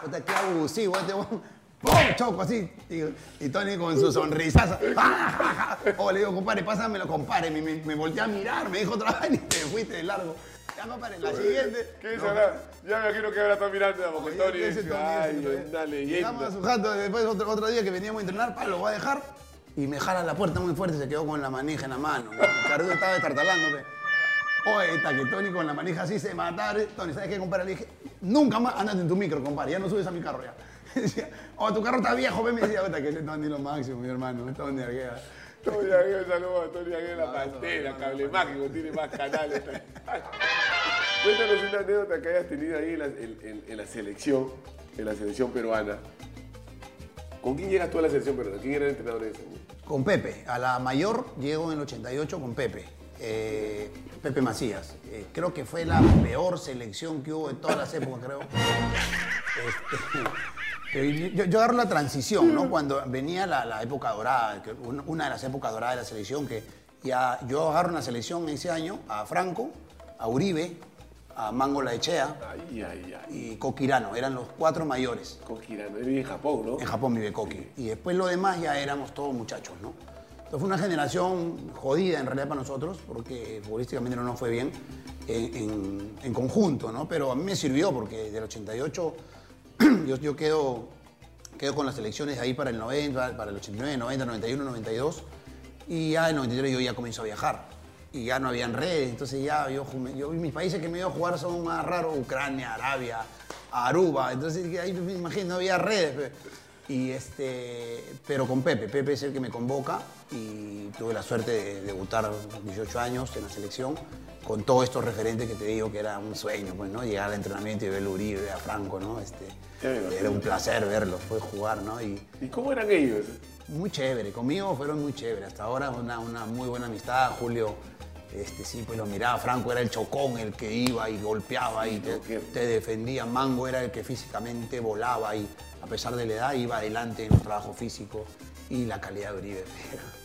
B: Puta, qué abusivo este. ¡Pum! Choco así. Y, y Tony con su sonrisaza. O le digo, compadre, pásamelo, compadre. Me, me, me volteé a mirar, me dijo otra vez y te fuiste de largo. Ya, compadre, la siguiente.
A: ¿Qué dice ahora? Ya me imagino que ahora está mirando a
B: Oye,
A: Tony. dice, Ay, una
B: Llegamos a
A: leyenda.
B: su jato, después otro, otro día que veníamos a entrenar, pa, lo voy a dejar. Y me jala la puerta muy fuerte, se quedó con la manija en la mano. Cardo estaba destartalando. Oye, está que Tony con la manija así se mataba. Tony, ¿sabes qué, compadre? Le dije, nunca más andate en tu micro, compadre, ya no subes a mi carro ya. *laughs* Decía, oh, tu carro está viejo, ve, me decía, "Puta, que ese Tony lo máximo, mi hermano, Tony Arguea.
A: Tony Aguirre, saludos a Tony Aguirre, la pantera, cable mágico, tiene más canales. *laughs* Cuéntanos una anécdota que hayas tenido ahí en la, en- en- en la selección, en la selección peruana. ¿Con quién llegas tú a la selección peruana? ¿Quién era el entrenador de ese?
B: Con Pepe, a la mayor llego en el 88 con Pepe. Eh, Pepe Macías. Eh, creo que fue la peor selección que hubo en todas las épocas, creo. Este, *laughs* yo, yo agarro la transición, ¿no? Cuando venía la, la época dorada, que una de las épocas doradas de la selección, que ya yo agarro una selección ese año a Franco, a Uribe, a Mango Laechea
A: Ay, ay, ay.
B: y Coquirano. Eran los cuatro mayores.
A: Coquirano, él vive en Japón, ¿no?
B: En Japón vive Coqui. Y después lo demás ya éramos todos muchachos, ¿no? Entonces fue una generación jodida en realidad para nosotros, porque futbolísticamente no nos fue bien en, en- en conjunto, ¿no? Pero a mí me sirvió porque del 88 *clears throat* yo, yo quedo, quedo con las elecciones ahí para el 90, para el 89, 90, 91, 92. Y ya en el 93 yo ya comienzo a viajar. Y ya no habían redes, entonces ya yo, yo mis países que me iba a jugar son más raros, Ucrania, Arabia, Aruba. Entonces ahí me imagino, no había redes. Y este, pero con Pepe, Pepe es el que me convoca y tuve la suerte de debutar a los 18 años en la selección con todos estos referentes que te digo que era un sueño, pues, ¿no? Llegar al entrenamiento y ver a Uribe, a Franco, ¿no? Este, era un placer verlos, pues jugar, ¿no? Y,
A: ¿Y cómo eran ellos?
B: muy chévere, conmigo fueron muy chéveres. Hasta ahora una, una muy buena amistad. Julio, este, sí, pues lo miraba. Franco era el chocón, el que iba y golpeaba y te, defendía. Mango era el que físicamente volaba y a pesar de la edad iba adelante en los trabajos físicos. Y la calidad de Uribe, *laughs*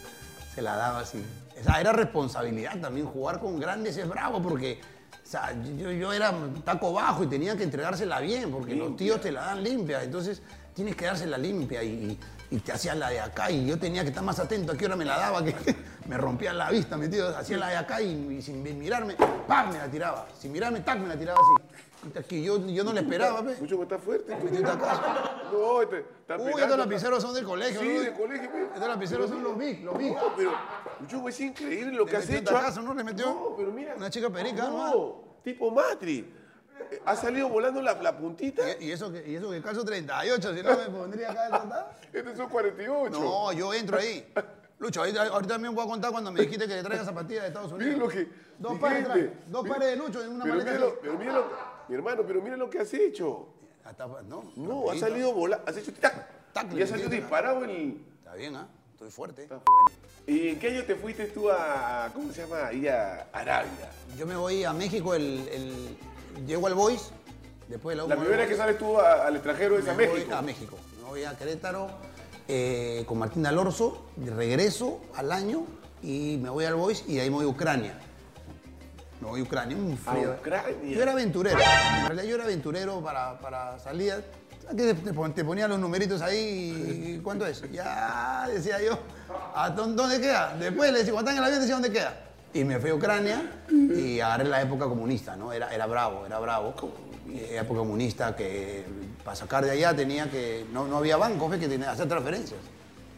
B: se la daba así. O sea, era responsabilidad también jugar con grandes es bravo porque o sea, yo, yo era taco bajo y tenía que entregársela bien porque los tíos te la dan limpia. Entonces tienes que dársela limpia y, y te hacías la de acá y yo tenía que estar más atento a qué hora me la daba, que *laughs* me rompía la vista, metido, hacía la de acá y, y sin mirarme, ¡pam! me la tiraba. Sin mirarme, ¡tac! me la tiraba así. Puta, que yo, yo no le esperaba, pe.
A: Mucho que está fuerte.
B: Metí un tacazo.
A: No, este, está
B: Uy, estos lapiceros son del colegio,
A: Sí,
B: ¿no?
A: de colegio, pe.
B: Estos lapiceros son los big, los big.
A: No, pero Yugo, es increíble lo que
B: Le
A: has hecho. ¿ah?
B: tacazo, ¿no? Le metió
A: No, pero mira.
B: una chica perica,
A: No,
B: ¿no?
A: tipo Matri. Ha salido volando la, la puntita.
B: Y, y eso que, y eso que calzo 38, si no me pondría acá total. *laughs*
A: Estos son 48.
B: No, yo entro ahí. Lucho, ahorita, ahorita también voy a contar cuando me dijiste que te traigas zapatillas de Estados Unidos.
A: Miren lo que.
B: Dos pares, dos pares de Lucho en una
A: pero
B: maleta.
A: mira lo- pero mira lo, mi hermano, pero mira lo que has hecho.
B: Hasta- no,
A: No, has salido volando, has hecho tac,
B: Tac,
A: y has salido disparado el.
B: Está bien, ¿ah? Estoy fuerte.
A: ¿Y en qué año te fuiste tú a, cómo se llama, ahí a Arabia?
B: Yo me voy a México, el, el- llego al Boys, después de la
A: La primera vez que sales tú a- al extranjero es a
B: me voy
A: México.
B: a México. Me voy a Querétaro eh, con Martín Alorzo, regreso al año y me voy al Boys y de ahí me voy a Ucrania. Me voy a Ucrania, un frío.
A: Ucrania.
B: Yo era aventurero, en realidad yo era aventurero para, para salidas. ¿Sabes qué? Te, pon- te ponía los numeritos ahí y ¿cuánto es? Ya, decía yo, ¿a dó- dónde queda? Después le decía, cuando están en el avión decía, ¿dónde queda? Y me fui a Ucrania y agarré la época comunista, ¿no? Era, era bravo, era bravo. Y época comunista que para sacar de allá tenía que, no, no había banco, que tenía que hacer transferencias.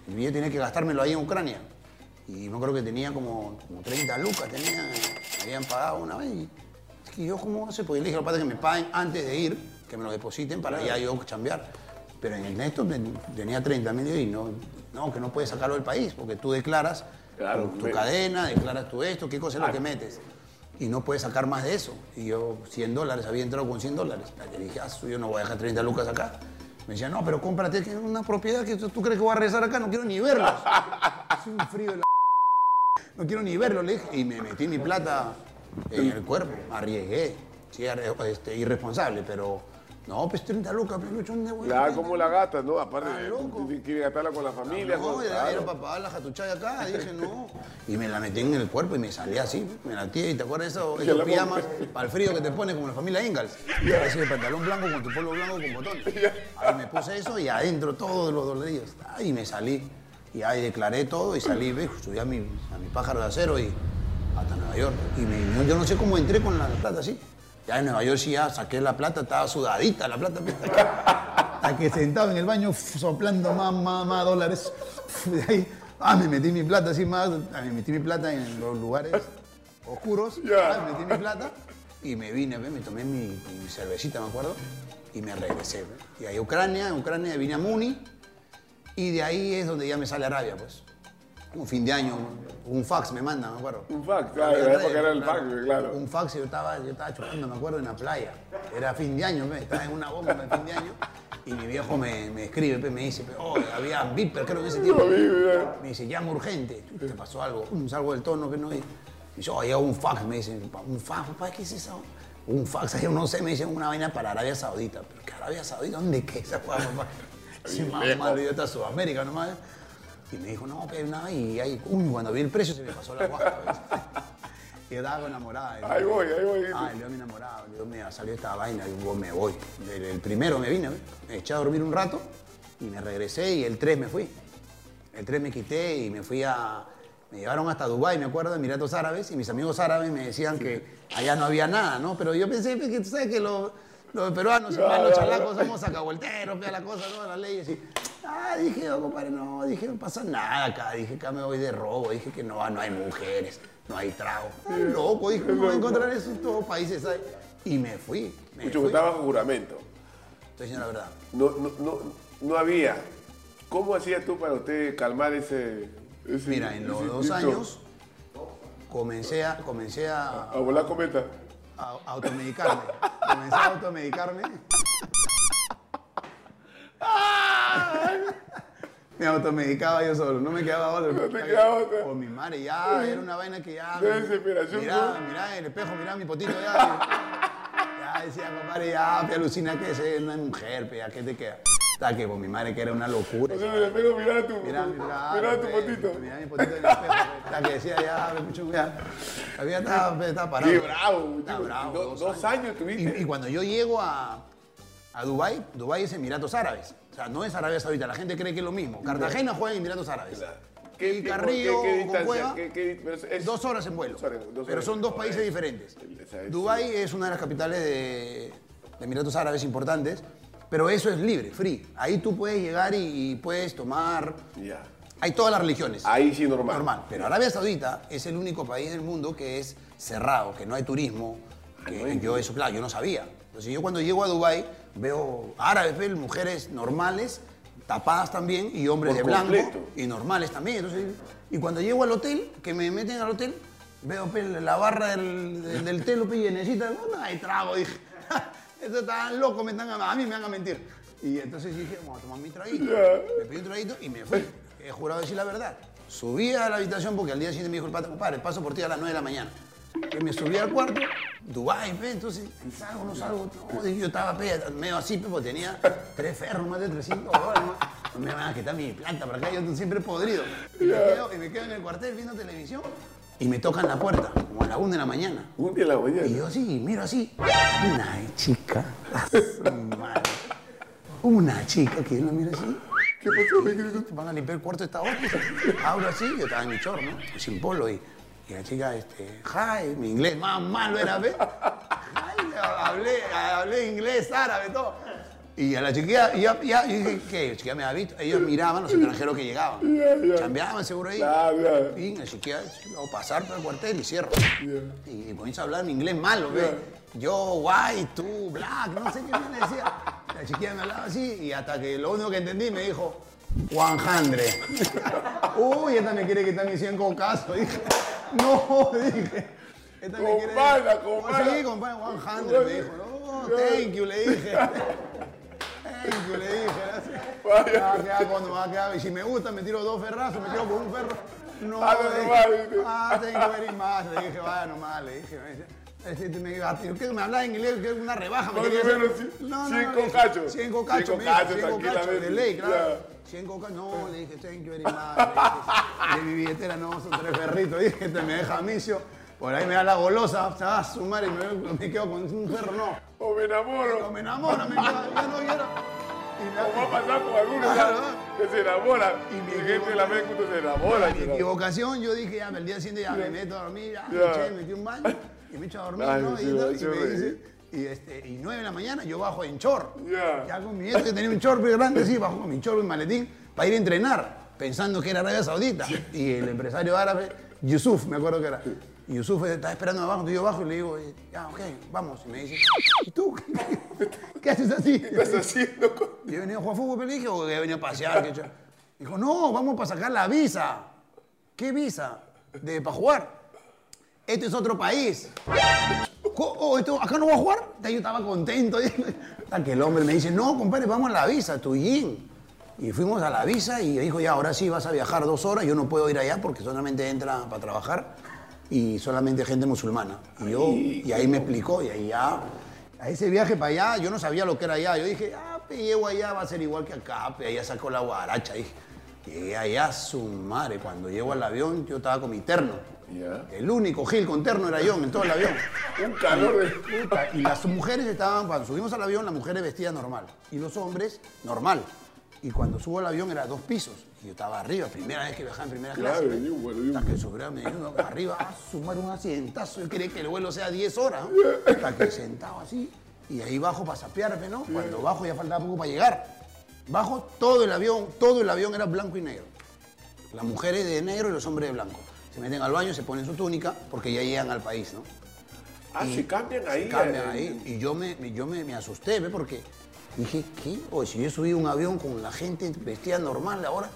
B: Y yo tenía que gastármelo ahí en Ucrania. Y no creo que tenía como, como 30 lucas, tenía, me habían pagado una vez. Y es que yo, ¿cómo no sé? Porque le dije a los padres que me paguen antes de ir, que me lo depositen para ya yo chambear. Pero en el neto ten- tenía 30 mil y no, no, que no puedes sacarlo del país, porque tú declaras
A: Claro,
B: tu, cadena, declaras tú esto, qué cosa es lo que metes. Y no puedes sacar más de eso. Y yo, 100 dólares, había entrado con 100 dólares. Le dije, ah, yo no voy a dejar 30 lucas acá. Me decía, no, pero cómprate una propiedad que tú tú crees que voy a regresar acá, no quiero ni verlos. *laughs* Hace un frío de la no quiero ni verlo, le dije. Y me metí mi plata en el cuerpo, arriesgué. Sí, este, irresponsable, pero no, pues 30 lucas, pelucho, ¿dónde voy a
A: Claro,
B: 30?
A: ¿cómo la gastas, no? Aparte,
B: Ah,
A: quieres gastarla con la familia.
B: No,
A: con-
B: era, era para pagar la jatuchaya acá, dije no. Y me la metí en el cuerpo y me salía así, me la tía, y te acuerdas de eso, *laughs*
A: Ya
B: esos pijamas para el frío que te pones como la familia Ingalls. Así de pantalón blanco con tu polo blanco con botones. *laughs* Ahí me puse eso y adentro todos los dolarillos. Y me salí. Y ahí declaré todo y salí, ve, subí a mi, a mi pájaro de acero y hasta Nueva York. Y me- yo no sé cómo entré con la plata así. Ya en Nueva York sí ya saqué la plata, estaba sudadita la plata. Hasta que sentado en el baño soplando más, más, más dólares. De ahí, ah, me metí mi plata así más, ah, me metí mi plata en los lugares oscuros. Ah, metí mi plata y me vine, ve, me tomé mi, mi cervecita, me acuerdo, y me regresé. ve. Y ahí a Ucrania, en Ucrania vine a Muni y de ahí es donde ya me sale Arabia, pues. Un fin de año, un fax me manda, me acuerdo.
A: Un fax, claro, en la época era el fax, claro.
B: Un fax y yo estaba, yo estaba chupando, me acuerdo, en la playa. Era fin de año, pe, estaba en una bomba de fin de año. Y mi viejo me, me escribe, pe, me dice, oh, había Viper, creo que en ese tiempo. Me dice, llama urgente. ¿Te pasó algo? Un salgo del tono que no. Y dice, oh, llega un fax, me dice, un fax, papá, ¿qué es eso? Un fax, *laughs* yo no sé, me dicen una vaina para Arabia Saudita. ¿Pero qué Arabia Saudita? ¿Dónde qué esa papá? Sí, yo está Sudamérica nomás. Y me dijo, no, pero nada, y ahí, uy, cuando vi el precio se me pasó la. ¿ves? Y yo estaba enamorada.
A: Ahí voy, ahí voy.
B: Ah, le mi enamorado, le digo, mira, salió esta vaina, y yo me voy. El, el primero me vine, me eché a dormir un rato y me regresé y el 3 me fui. El 3 me quité y me fui a... Me llevaron hasta Dubái, me acuerdo, Emiratos Árabes, y mis amigos árabes me decían que allá no había nada, ¿no? Pero yo pensé pues, que tú sabes que los, los peruanos, hermanos chalacos, somos sacavolteros, vea la cosa, ¿no? Las leyes y... Ah, dije, oh, compadre, no, dije, no pasa nada acá, dije, acá me voy de robo, dije que no, no hay mujeres, no hay trago. Ah, loco, dije, ¿cómo voy a encontrar eso en todos países? ¿sabes? Y me fui, me
A: Mucho
B: fui.
A: bajo juramento.
B: Estoy diciendo la verdad.
A: No, no, no, no había. ¿Cómo hacías tú para usted calmar ese. ese-
B: Mira, en los
A: ese
B: dos años comencé a, comencé a,
A: A volar cometa.
B: A automedicarme. Comencé a automedicarme. Me automedicaba yo solo, no me quedaba otra.
A: No te quedaba otra.
B: Por mi madre, ya, era una vaina que ya.
A: De desesperación,
B: Mirá, mirá el espejo, mirá mi potito ya. *laughs* Ya decía, compadre, ya, te alucina que es una mujer, pe, ¿a qué te queda? Está que por mi madre que era una locura.
A: En el espejo miraba tu,
B: Mirá,
A: miraba
B: mirá,
A: tu potito.
B: Mirá mi potito en el espejo. pe. La que decía, ya, me escucho, ya. Había estaba, pe, estaba parado.
A: Qué bravo,
B: Está bravo.
A: Do- dos años tuviste.
B: Y, y cuando yo llego a, a Dubái, Dubái es Emiratos Árabes. O sea, no es Arabia Saudita. La gente cree que es lo mismo. Cartagena juega en Emiratos Árabes.
A: ¿Qué
B: y Carrillo
A: qué- qué
B: con
A: distancia?
B: Cueva,
A: ¿Qué- qué- pero es-
B: dos horas en vuelo.
A: Dos horas, dos
B: pero son dos países diferentes. Dubái es una de las capitales de, de Emiratos Árabes importantes, pero eso es libre, free. Ahí tú puedes llegar y, y puedes tomar...
A: Ya.
B: Hay todas las religiones.
A: Ahí sí normal.
B: Normal. Pero Arabia Saudita es el único país del mundo que es cerrado, que no hay turismo. que yo eso, claro, yo no sabía. Entonces yo cuando llego a Dubái veo árabes, veo mujeres normales, tapadas también, y hombres
A: Por
B: de blanco,
A: completo.
B: y normales también. Entonces, y cuando llego al hotel, que me meten al hotel, veo pe, la barra del, del, del telo, pe, llenecita, no hay trago, dije. *laughs* Estos están locos, me están, a a mí me van a mentir. Y entonces dije, vamos a tomar mi traguito. Me pedí un traguito y me fui. He jurado decir la verdad. Subí a la habitación porque al día siguiente me dijo el pata, compadre, paso por ti a las 9 de la mañana. Y me subí al cuarto, Dubái, pe, entonces, salgo, no salgo. No, yo estaba pe, medio así, pe, porque tenía tres ferros, más de 300 dólares. No me van a quitar mi planta para acá, yo siempre podrido. Y me, quedo, y me quedo en el cuartel viendo televisión y me tocan la puerta, como a la 1 de la mañana.
A: Un día en la mañana.
B: Y yo así, miro así. Una chica. Una chica que yo la miro así.
A: ¿Qué pasó? ¿Qué- qué- qué-
B: Van a limpiar el cuarto de esta hora. Abro así, yo estaba en mi chor, ¿no? Sin polo. Y, y la chica, este, hi, mi inglés más malo era, ¿ves? Hi, hablé, hablé inglés, árabe, todo. Y a la chiquilla, y ya, ya, y dije, ¿qué? La chiquilla me había visto. Ellos miraban los extranjeros que llegaban. Chambeaban seguro ahí. Y la chiquilla, hago pasar por el cuartel y cierro. Y comienzo a hablar en inglés malo, ¿ves? Yo, white, tú, black, no sé qué me decía. La chiquilla me hablaba así y hasta que lo único que entendí me dijo, 100. *laughs* Uy, esta me quiere quitar mis 100 cocazos. Dije, *laughs* no, dije. Esta me quiere.
A: Compara, compara.
B: Sí, compadre, 100 me dijo. No, thank you, le dije. *laughs* Thank you, le dije. Me va a quedar cuando va a quedar. Y si me gusta, me tiro dos ferrazos, me quedo con un ferro. No,
A: Ah, no,
B: ah, thank you very much. Le dije, vaya nomás, le dije. Me dice, este, me, me, ¿qué me habla en inglés, que es una rebaja. me
A: Más.
B: No, no,
A: Cien
B: le dije,
A: cocachos.
B: Cien cocachos,
A: Cien
B: me dijo,
A: cocachos,
B: cien cocachos, de ley, claro.
A: Ya.
B: 100 cocachos, no, le dije, thank you very much. De mi billetera no, son tres perritos. *laughs* Dije, este me deja misio. Por ahí me da la golosa, se va a sumar y me, me quedo con un perro, no.
A: O me enamoro.
B: No me enamora, me quedo, ya no quiero. Y
A: O va a pasar con algunos
B: Claro.
A: que se enamoran.
B: Y mi
A: gente de la México se enamora.
B: mi equivocación, yo dije, ya, el día siguiente ya me meto a dormir, ya,
A: Ya.
B: me eché, me metí un baño y me echo a dormir,
A: Ay,
B: ¿no?
A: sí,
B: y, ¿no?
A: me
B: y dice, y, este, y 9 de la mañana yo bajo en chor.
A: Ya.
B: Ya con mi nieto que tenía un chor muy grande, sí, bajo con mi chor y maletín para ir a entrenar, pensando que era Arabia Saudita. Y el empresario árabe, Yusuf, me acuerdo que era. Y Yusuf estaba esperando abajo, yo bajo y le digo, ya, ok, vamos. Y me dice, ¿y tú? *laughs* ¿Qué haces así?
A: ¿Qué estás haciendo? con- *laughs*
B: Yo he venido a jugar fútbol, pero le dije, o he venido a pasear. que Dijo, no, vamos para sacar la visa. ¿Qué visa? De, para jugar. Este es otro país. Oh, esto- ¿Acá no va a jugar? Yo estaba contento. *laughs* Hasta que el hombre me dice, no, compadre, vamos a la visa, Tuyín. Y fuimos a la visa y dijo, ya, ahora sí vas a viajar dos horas. Yo no puedo ir allá porque solamente entra para trabajar y solamente gente musulmana. Y, yo, y ahí me explicó y ahí ya, a ese viaje para allá, yo no sabía lo que era allá. Yo dije, ah, pe, llego allá, va a ser igual que acá, pe, allá sacó la guaracha. Dije, llegué allá, su madre, cuando llego al avión, yo estaba con mi terno.
A: Ya.
B: El único Gil con terno era yo en todo el avión. *laughs*
A: Un calor de...
B: Puta, Y las mujeres estaban, cuando subimos al avión, las mujeres vestían normal. Y los hombres, normal. Y cuando subo al avión era dos pisos. Y yo estaba arriba, primera vez que viajaba en primera
A: Claro,
B: clase.
A: bueno, yo-
B: Hasta que subieron, me dijeron, arriba, a sumar un asientazo. Yo quería que el vuelo sea 10 horas. ¿no? *laughs* Hasta que sentado así. Y ahí bajo para sapearme, ¿no? Cuando bajo ya faltaba poco para llegar. Bajo todo el avión, todo el avión era blanco y negro. Las mujeres de negro y los hombres de blanco. Se meten al baño, se ponen su túnica, porque ya llegan al país, ¿no?
A: Ah, se cambian ahí.
B: Se cambian
A: eh,
B: ahí. Y yo me, yo me, me asusté, ¿ve? Porque dije, ¿qué? O si yo subí un avión con la gente vestida normal ahora.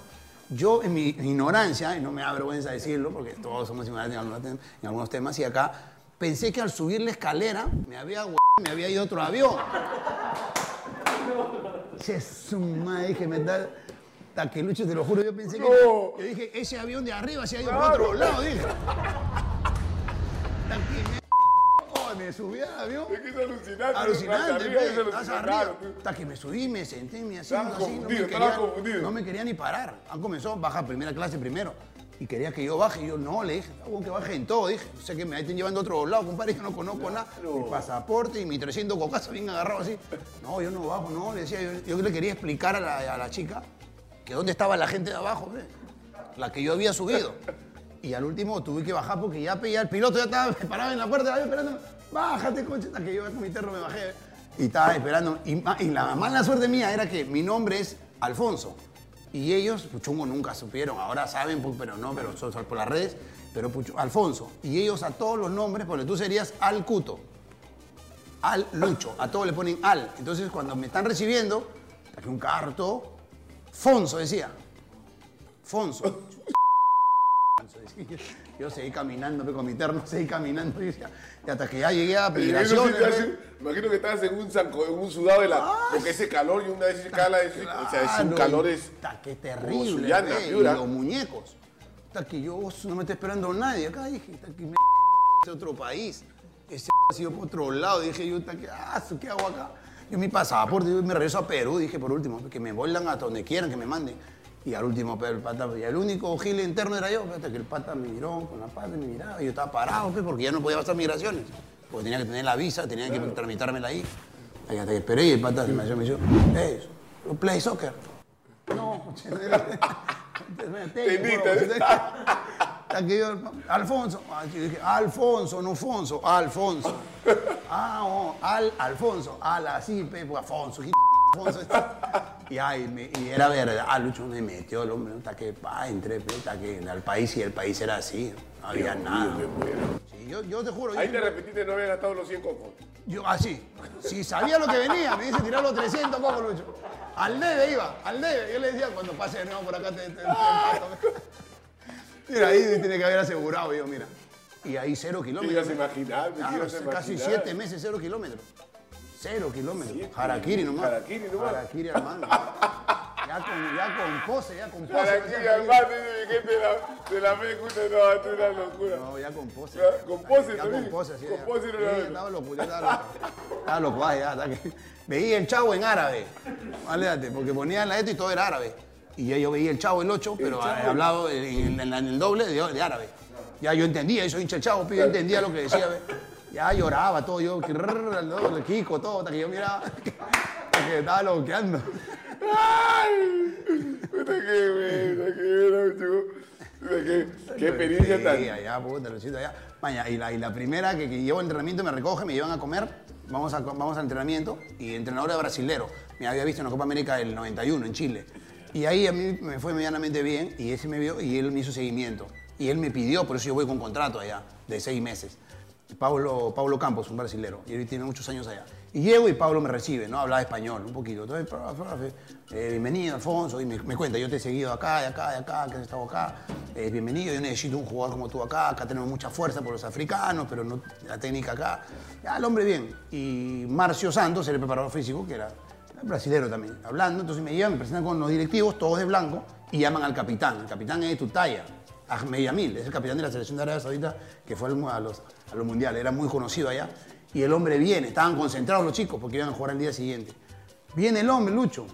B: Yo, en mi ignorancia, y no me da vergüenza decirlo, porque todos somos ignorantes en algunos, tem- en algunos temas, y acá pensé que al subir la escalera me había, me había ido otro avión. Su madre, dije, me da. Taquelucho, te lo juro, yo pensé que.
A: No.
B: Yo dije, ese avión de arriba se ha ido por otro lado, dije. Me- me subí al avión.
A: Es que es alucinante.
B: Alucinante,
A: Arriba, es
B: arriba. Hasta que me subí, me senté asiento
A: Estabas
B: así, no me, quería, no me ni parar. Han comenzado a bajar primera clase primero. Y quería que yo baje. Y yo, no, le dije, bueno que baje en todo. Dije, o sea que me estén llevando a otro lado, compadre, que no conozco nada. Mi pasaporte y mi 300 cocazos bien agarrado así. No, yo no bajo, no, le decía. Yo, yo le quería explicar a la, a la chica que dónde estaba la gente de abajo, la que yo había subido. Y al último tuve que bajar porque ya, ya el piloto ya estaba *laughs* parado en la puerta esperando. Bájate, coche, hasta que yo con mi terno me bajé. Y estaba esperando. Y, la mala suerte mía era que mi nombre es Alfonso. Y ellos, Puchungo, nunca supieron. Ahora saben, pu- pero no, pero son por las redes. Pero Puchu- Alfonso. Y ellos a todos los nombres, porque tú serías Al Cuto. Al Lucho. A todos le ponen Al. Entonces, cuando me están recibiendo, aquí un carro, todo, Fonso decía. Fonso. *laughs* Yo seguí caminando con mi terno, *laughs* seguí caminando. Y, decía- y hasta que ya llegué a migraciones.
A: imagino que estabas en un, zanco- en un sudado de la. Porque ese calor y una vez se cala, es- o sea, es un
B: Claro,
A: calor es.
B: qué terrible.
A: Sullana,
B: pe, y los muñecos. Hasta que yo no me está esperando nadie. Acá dije, hasta que me *laughs* de otro país. Ese *laughs* ha sido por otro lado. Dije yo, que, ah, ¿qué hago acá? Yo mi pasaporte, yo me regreso a Perú. Dije por último, que me vuelan hasta donde quieran, que me manden. Y al último, pero el pata, y el único gil interno era yo. Hasta que el pata me miró con la pata, me miraba. Y yo estaba parado, pe, porque ya no podía pasar migraciones. Porque tenía que tener la visa, tenía que tramitármela ahí. Ahí hasta que esperé y el pata se me me dijo, hey, you play soccer. No, *laughs*
A: Te ¿eh? *laughs*
B: Hasta que yo, Alfonso, Ah, yo dije, Alfonso, no Fonso, Alfonso. *laughs* Ah, oh, Al, Alfonso, Al, así, Pepo, Afonso, Y, ay, me- y era verdad, ah, Lucho me metió el hombre, hasta que, pa, entré, pe, hasta que al país y el país era así. No había nada. Sí, yo, yo te juro.
A: Ahí
B: yo-
A: te repetiste, no había gastado los 100 cocos.
B: Yo, así. Si sabía lo que venía, me dice tirar los 300 cocos, Lucho. Al debe iba, al debe. Yo le decía, cuando pase de nuevo por acá, te, te, te empato. Mira, ahí tiene que haber asegurado. yo, mira. Y ahí cero
A: Me
B: kilómetros.
A: ibas a imaginar, me
B: Claro,
A: ibas a imaginar.
B: casi siete meses, cero kilómetros. Cero kilómetros.
A: Siete.
B: Harakiri nomás.
A: Harakiri nomás.
B: Harakiri, hermano. Ya con, ya con pose, ya con pose.
A: Para
B: no
A: aquí,
B: seas
A: hermano, dice gente de la, de la escucha, no, esto es una locura.
B: No, ya con pose.
A: Ya, con pose
B: Ya
A: también.
B: con pose, sí.
A: Con
B: ya.
A: pose no
B: Sí,
A: la.
B: Estaba loco, ya estaba loco. Estaba loco, ay, ya, hasta que- *laughs* Veía el chavo en árabe. Aléjate, porque ponían la esto y todo era árabe. Y ya yo veía el chavo el 8, pero
A: Chavo.
B: hablado en, en- en el doble de, de árabe. Ya yo entendía, yo soy hincha del chavo, pero yo entendía lo que decía. ve. Ya lloraba todo, yo, el Kiko, todo, hasta que yo miraba que, estaba loqueando.
A: ¡Ay! Puta que buena, qué buena, qué, experiencia
B: Sí,
A: tan...
B: allá, puta, allá. Maña, y, la, y la primera que, que llevo al entrenamiento me recoge, me llevan a comer, vamos, a, vamos al entrenamiento, y el entrenador era brasilero. Me había visto en la Copa América del 91 en Chile. Y ahí a mí me fue medianamente bien, y ese me vio, y él me hizo seguimiento. Y él me pidió, por eso yo voy con contrato allá, de seis meses. Pablo, Pablo Campos, un brasilero, y él tiene muchos años allá. Y llego y Pablo me recibe, ¿no? Hablaba español un poquito. Entonces, eh, bienvenido, Alfonso. Y me, me cuenta, yo te he seguido acá, de acá, de acá, que has estado acá. Eh, bienvenido, yo necesito un jugador como tú acá. Acá tenemos mucha fuerza por los africanos, pero no, la técnica acá. Ya, el hombre bien. Y Marcio Santos, el preparador físico, que era brasilero también, hablando. Entonces me llevan, me presentan con los directivos, todos de blanco, y llaman al capitán. El capitán es de tu talla. Ahmed Yamil, es el capitán de la selección de Arabia Saudita que fue al- a los, a los mundiales, era muy conocido allá. Y el hombre viene, estaban concentrados los chicos porque iban a jugar al día siguiente. Viene el hombre, Lucho,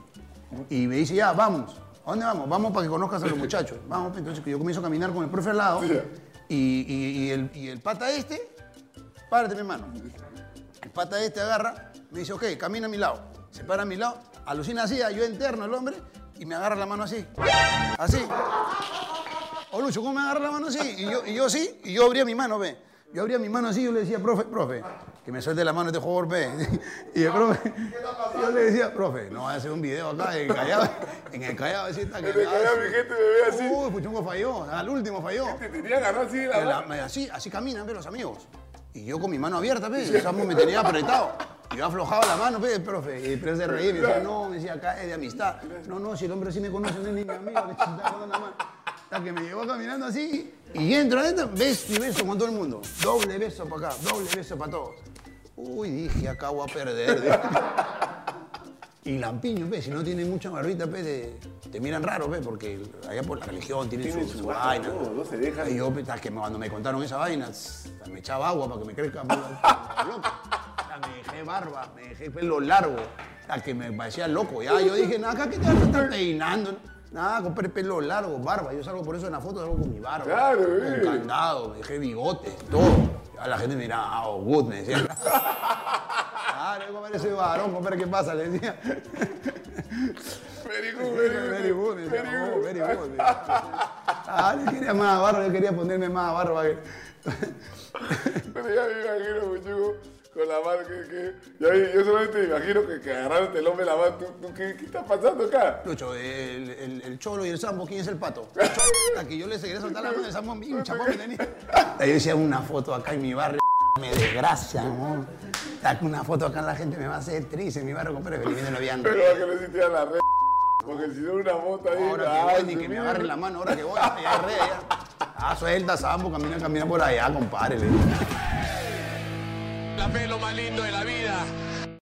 B: y me dice, ya, vamos. ¿A dónde vamos? Vamos para que conozcas a los muchachos. *laughs* Vamos, entonces yo comienzo a caminar con el profe al lado y, y- y el, y el pata este, párate mi hermano. El pata este agarra, me dice, ok, camina a mi lado. Se para a mi lado, alucina así, yo interno el hombre, y me agarra la mano así. Así. O Lucho, ¿cómo me agarra la mano así? Y yo, y yo sí, y yo abría mi mano, ve. Yo abría mi mano así, yo le decía, profe, profe, que me suelte la mano este jugador, ve. *laughs* Y el profe, yo le decía, profe, no voy a hacer un video acá en el Callao, en el Callao, así está que
A: En el
B: me hace.
A: mi gente me ve así.
B: Uy, Puchungo falló, al último falló.
A: Te tenía agarrado así la mano.
B: me- así, así caminan, ve, los amigos. Y yo con mi mano abierta, ve, el Samu me tenía apretado. Y yo aflojaba la mano, ve, profe. Y el se reía, me decía, no, me decía, acá es de amistad. No, no, si el hombre sí me conoce, no es ni mi amigo, chingada con la mano. Hasta que me llevó caminando así, y entro adentro, beso y beso con todo el mundo. Doble beso para acá, doble beso para todos. Uy, dije, acá voy a perder. dije. Y lampiño, ve, si no tiene mucha barbita, ve, te, te miran raro, ve, porque allá por la religión tienen
A: Tienen
B: su,
A: vaina, todo, no se dejan.
B: Y yo, hasta que cuando me contaron esa vaina, me echaba agua para que me crezca loco. Me dejé barba, me dejé pelo largo, hasta que me parecía loco. Ya yo dije, acá que te vas a estar peinando. Nada, compré pelo largo, barba. Yo salgo por eso en la foto, salgo con mi barba.
A: Claro,
B: Con
A: eh.
B: candado, me dejé bigote, todo. Ya la gente me dirá, ah, oh, good, me decía. *laughs* Ah, no, compadre, ese varón, compadre, ¿qué pasa? Le decía.
A: Very good, very good.
B: Very good,
A: Very
B: oh,
A: good.
B: very good. Ah, yo quería más barba, yo quería ponerme más barba. *laughs*
A: Pero ya me imagino, muchacho, con la mano que, yo solamente me imagino que, que agarraron el hombre la mano. ¿Tú, tú, qué, ¿Qué está pasando acá?
B: Lucho, el, el, el cholo y el sambo, ¿quién es el pato? *laughs* A que yo le seguiré soltar la mano, el sambo, un chapón que tenía. *laughs* Ahí yo decía una foto acá en mi barrio, me desgracia, ¿no? Una foto acá la gente me va a hacer triste en mi barrio, compadre, felizmente no habían
A: Pero que no existía la red. Porque si no, una moto ahí.
B: Ahora que voy, ni que me agarre la mano, ahora que voy, ya re, ya. Ah, suelta, sambo, camina, camina por allá, compadre.
C: Es lo más lindo de la vida.